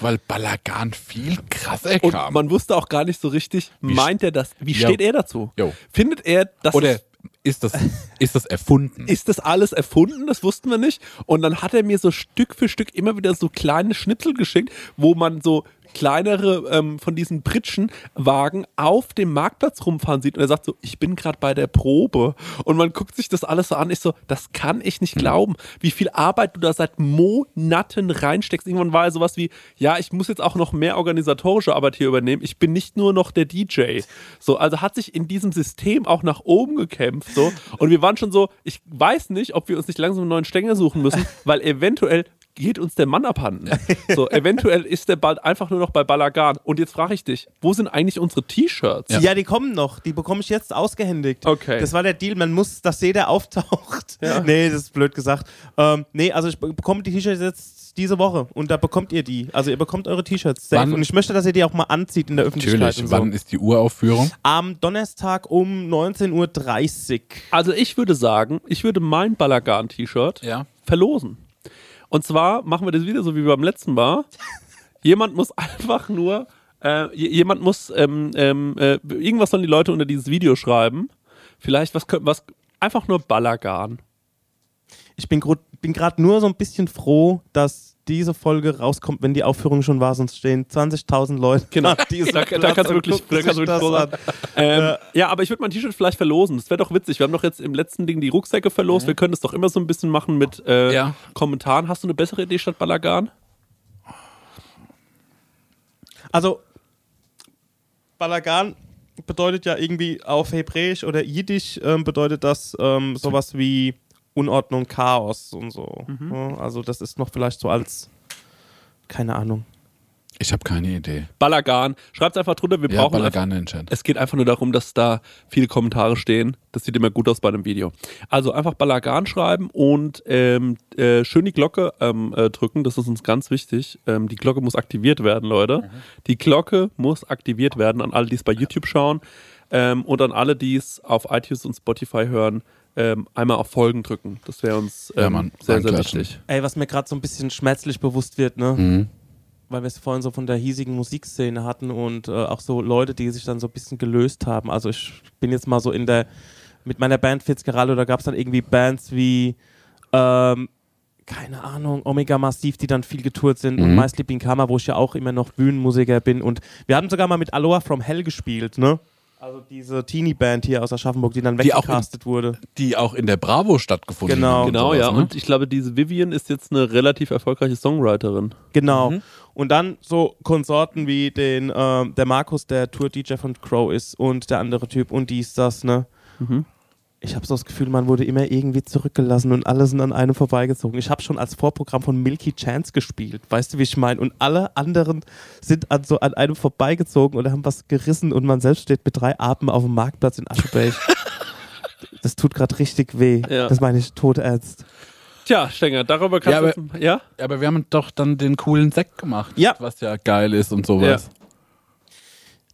weil Balagan viel krasser Und kam. man wusste auch gar nicht so richtig, Wie meint er das? Wie steht er dazu? Jo. Findet er, dass Oder ist das, ist das erfunden? ist das alles erfunden? Das wussten wir nicht. Und dann hat er mir so Stück für Stück immer wieder so kleine Schnitzel geschickt, wo man so kleinere ähm, von diesen Pritschenwagen auf dem Marktplatz rumfahren sieht und er sagt so, ich bin gerade bei der Probe. Und man guckt sich das alles so an, ich so, das kann ich nicht glauben, wie viel Arbeit du da seit Monaten reinsteckst. Irgendwann war er sowas wie, ja, ich muss jetzt auch noch mehr organisatorische Arbeit hier übernehmen, ich bin nicht nur noch der DJ. So, also hat sich in diesem System auch nach oben gekämpft so. Und wir waren schon so, ich weiß nicht, ob wir uns nicht langsam einen neuen Stänger suchen müssen, weil eventuell geht uns der Mann abhanden. So, eventuell ist der bald einfach nur noch bei Balagan. Und jetzt frage ich dich, wo sind eigentlich unsere T-Shirts? Ja. die kommen noch. Die bekomme ich jetzt ausgehändigt. Okay. Das war der Deal. Man muss, dass jeder auftaucht. Nee, das ist blöd gesagt. Ähm, nee, also ich be- bekomme die T-Shirts jetzt diese Woche und da bekommt ihr die. Also ihr bekommt eure T-Shirts safe. Wann- Und ich möchte, dass ihr die auch mal anzieht in der Öffentlichkeit. Natürlich. Und so. Wann ist die Uraufführung? Am Donnerstag um 19.30 Uhr. Also ich würde sagen, ich würde mein Balagan-T-Shirt Ja. verlosen. Und zwar machen wir das wieder so wie beim letzten Mal. Jemand muss einfach nur, äh, jemand muss, ähm, ähm, äh, irgendwas sollen die Leute unter dieses Video schreiben. Vielleicht was, was einfach nur Balagan. Ich bin gerade bin grad nur so ein bisschen froh, dass diese Folge rauskommt, wenn die Aufführung schon war, sonst stehen 20.000 Leute. Genau. Da, da kannst du wirklich, da kannst du wirklich. Ähm, ja, aber ich würde mein T-Shirt vielleicht verlosen. Das wäre doch witzig. Wir haben doch jetzt im letzten Ding die Rucksäcke verlost. Wir können das doch immer so ein bisschen machen mit äh, Ja. Kommentaren. Hast du eine bessere Idee statt Balagan? Also, Balagan bedeutet ja irgendwie auf Hebräisch oder Jiddisch ähm, bedeutet das ähm, sowas wie Unordnung, Chaos und so. Mhm. Ja, also, das ist noch vielleicht so als, keine Ahnung. Ich habe keine Idee. Balagan. Schreibt einfach drunter. Wir Ja, brauchen einfach, Balagan in den Chat. Es geht einfach nur darum, dass da viele Kommentare stehen. Das sieht immer gut aus bei einem Video. Also einfach Balagan schreiben und ähm, äh, schön die Glocke ähm, äh, drücken. Das ist uns ganz wichtig. Ähm, die Glocke muss aktiviert werden, Leute. Die Glocke muss aktiviert werden an alle, die es bei YouTube schauen ähm, und an alle, die es auf iTunes und Spotify hören. Ähm, einmal auf Folgen drücken. Das wäre uns Ja, ähm, Mann, sehr, sehr wichtig. Ey, was mir gerade so ein bisschen schmerzlich bewusst wird, ne? Mhm. weil wir es vorhin so von der hiesigen Musikszene hatten und äh, auch so Leute, die sich dann so ein bisschen gelöst haben. Also ich bin jetzt mal so in der, mit meiner Band Fitzgerald, da gab es dann irgendwie Bands wie, ähm, keine Ahnung, Omega Massiv, die dann viel getourt sind und Mhm. My Sleeping Karma, wo ich ja auch immer noch Bühnenmusiker bin und wir haben sogar mal mit Aloha from Hell gespielt, ne? Also diese Teenie-Band hier aus Aschaffenburg, die dann Die auch in- weggecastet wurde. Die auch in der Bravo stattgefunden Genau. und Genau, sowas, ja. Ne? Und ich glaube, diese Vivian ist jetzt eine relativ erfolgreiche Songwriterin. Genau. Mhm. Und dann so Konsorten wie den, ähm, der Markus, der Tour-DJ von Crow ist und der andere Typ und dies, das, ne? Mhm. Ich habe so das Gefühl, man wurde immer irgendwie zurückgelassen und alle sind an einem vorbeigezogen. Ich habe schon als Vorprogramm von Milky Chance gespielt, weißt du, wie ich meine? Und alle anderen sind an, so an einem vorbeigezogen oder haben was gerissen und man selbst steht mit drei Apen auf dem Marktplatz in Ascheberg. das tut gerade richtig weh. Ja. Das meine ich toternst. Tja, Stenger, darüber kannst Ja, du aber- jetzt, ja? Aber wir haben doch dann den coolen Sekt gemacht. Ja. Was ja geil ist und sowas.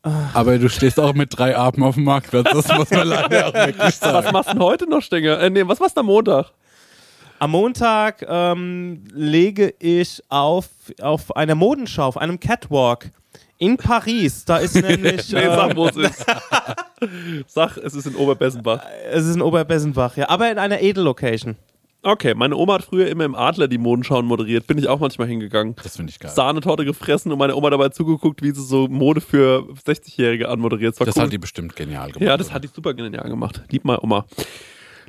Aber du stehst auch mit drei Apen auf dem Marktplatz. Das muss man leider auch wirklich Was sagen. machst du denn heute noch, Stenger? Äh, nee, was machst du am Montag? Am Montag ähm, lege ich auf, auf einer Modenschau, auf einem Catwalk in Paris. Da ist nämlich. Nee, sag, ähm, wo es ist. sag, es ist in Oberbessenbach. es ist in Oberbessenbach, ja. Aber in einer Edellocation. Okay, meine Oma hat früher immer im Adler die Modenschauen moderiert. Bin ich auch manchmal hingegangen. Das finde ich geil. Sahnetorte gefressen und meine Oma dabei zugeguckt, wie sie so Mode für 60-Jährige anmoderiert. Das, war Das cool. hat die bestimmt genial gemacht. ja, das hat die super genial gemacht. Lieb mal Oma.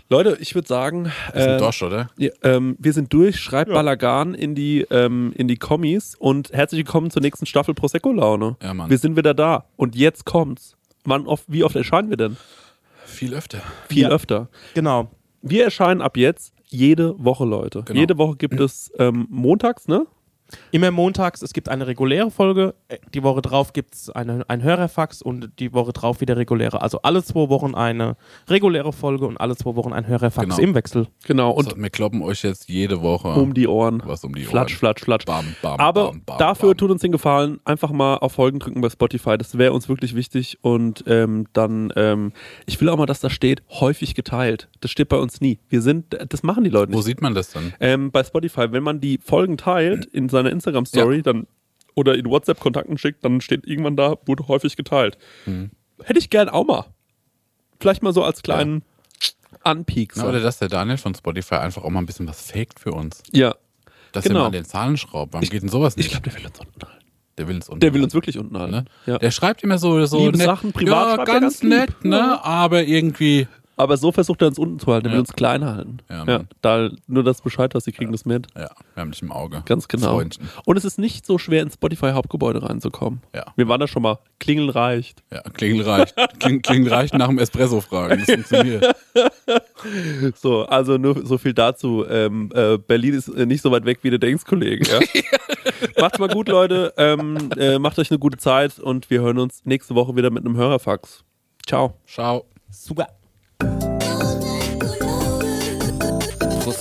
Leute, ich würde sagen, Wir sind äh, durch, oder? ja, ähm, wir sind durch. Schreibt Balagan in die, ähm, in die Kommis und herzlich willkommen zur nächsten Staffel Prosecco-Laune. Ja, Mann. Wir sind wieder da. Und jetzt kommt's. Wann oft, wie oft erscheinen wir denn? Viel öfter. Viel Ja. öfter. Genau. Wir erscheinen ab jetzt jede Woche, Leute. Genau. Jede Woche gibt es ähm, montags, ne? Immer montags, es gibt eine reguläre Folge, äh, die Woche drauf gibt es eine, ein Hörerfax und die Woche drauf wieder reguläre. Also alle zwei Wochen eine reguläre Folge und alle zwei Wochen ein Hörerfax Genau. im Wechsel. Genau. Und Und wir kloppen euch jetzt jede Woche um die Ohren. was um die Flatsch, Ohren. flatsch, flatsch. Bam, bam, Aber bam, bam, dafür bam. tut uns den Gefallen, einfach mal auf Folgen drücken bei Spotify. Das wäre uns wirklich wichtig. Und ähm, dann, ähm, ich will auch mal, dass da steht, häufig geteilt. Das steht bei uns nie. Wir sind, das machen die Leute Wo nicht. sieht man das dann? Ähm, bei Spotify, wenn man die Folgen teilt in seiner Instagram-Story, dann oder in WhatsApp-Kontakten schickt, dann steht irgendwann da, wurde häufig geteilt. Mhm. Hätte ich gern auch mal. Vielleicht mal so als kleinen Anpiekser. Na, oder dass der Daniel von Spotify einfach auch mal ein bisschen was faked für uns. ja. Dass Genau. er mal an den Zahlen schraubt. Warum geht denn sowas nicht? Ich glaube, der will uns unten halten. der will uns unten Der will uns wirklich unten halten. Ne? Ja. Der schreibt immer so, so Liebe nett, Sachen, privat ja, ganz ganz nett, ne? Ja. Aber irgendwie. Aber so versucht er uns unten zu halten. Er will Ja. uns klein halten. Ja, Ja, da, nur das Bescheid, was sie kriegen das mit. Ja, wir haben dich im Auge. Ganz genau. Freundchen. Und es ist nicht so schwer, ins Spotify-Hauptgebäude reinzukommen. Ja. Wir waren da schon mal. Klingeln reicht. Ja, Klingel reicht. Kling, Klingel reicht nach dem Espresso fragen. Das funktioniert. So, also nur so viel dazu. Ähm, äh, Berlin ist äh, nicht so weit weg, wie du denkst, Kollege. Ja? Macht's mal gut, Leute. Ähm, äh, macht euch eine gute Zeit und wir hören uns nächste Woche wieder mit einem Hörerfax. Ciao. Ciao. Super.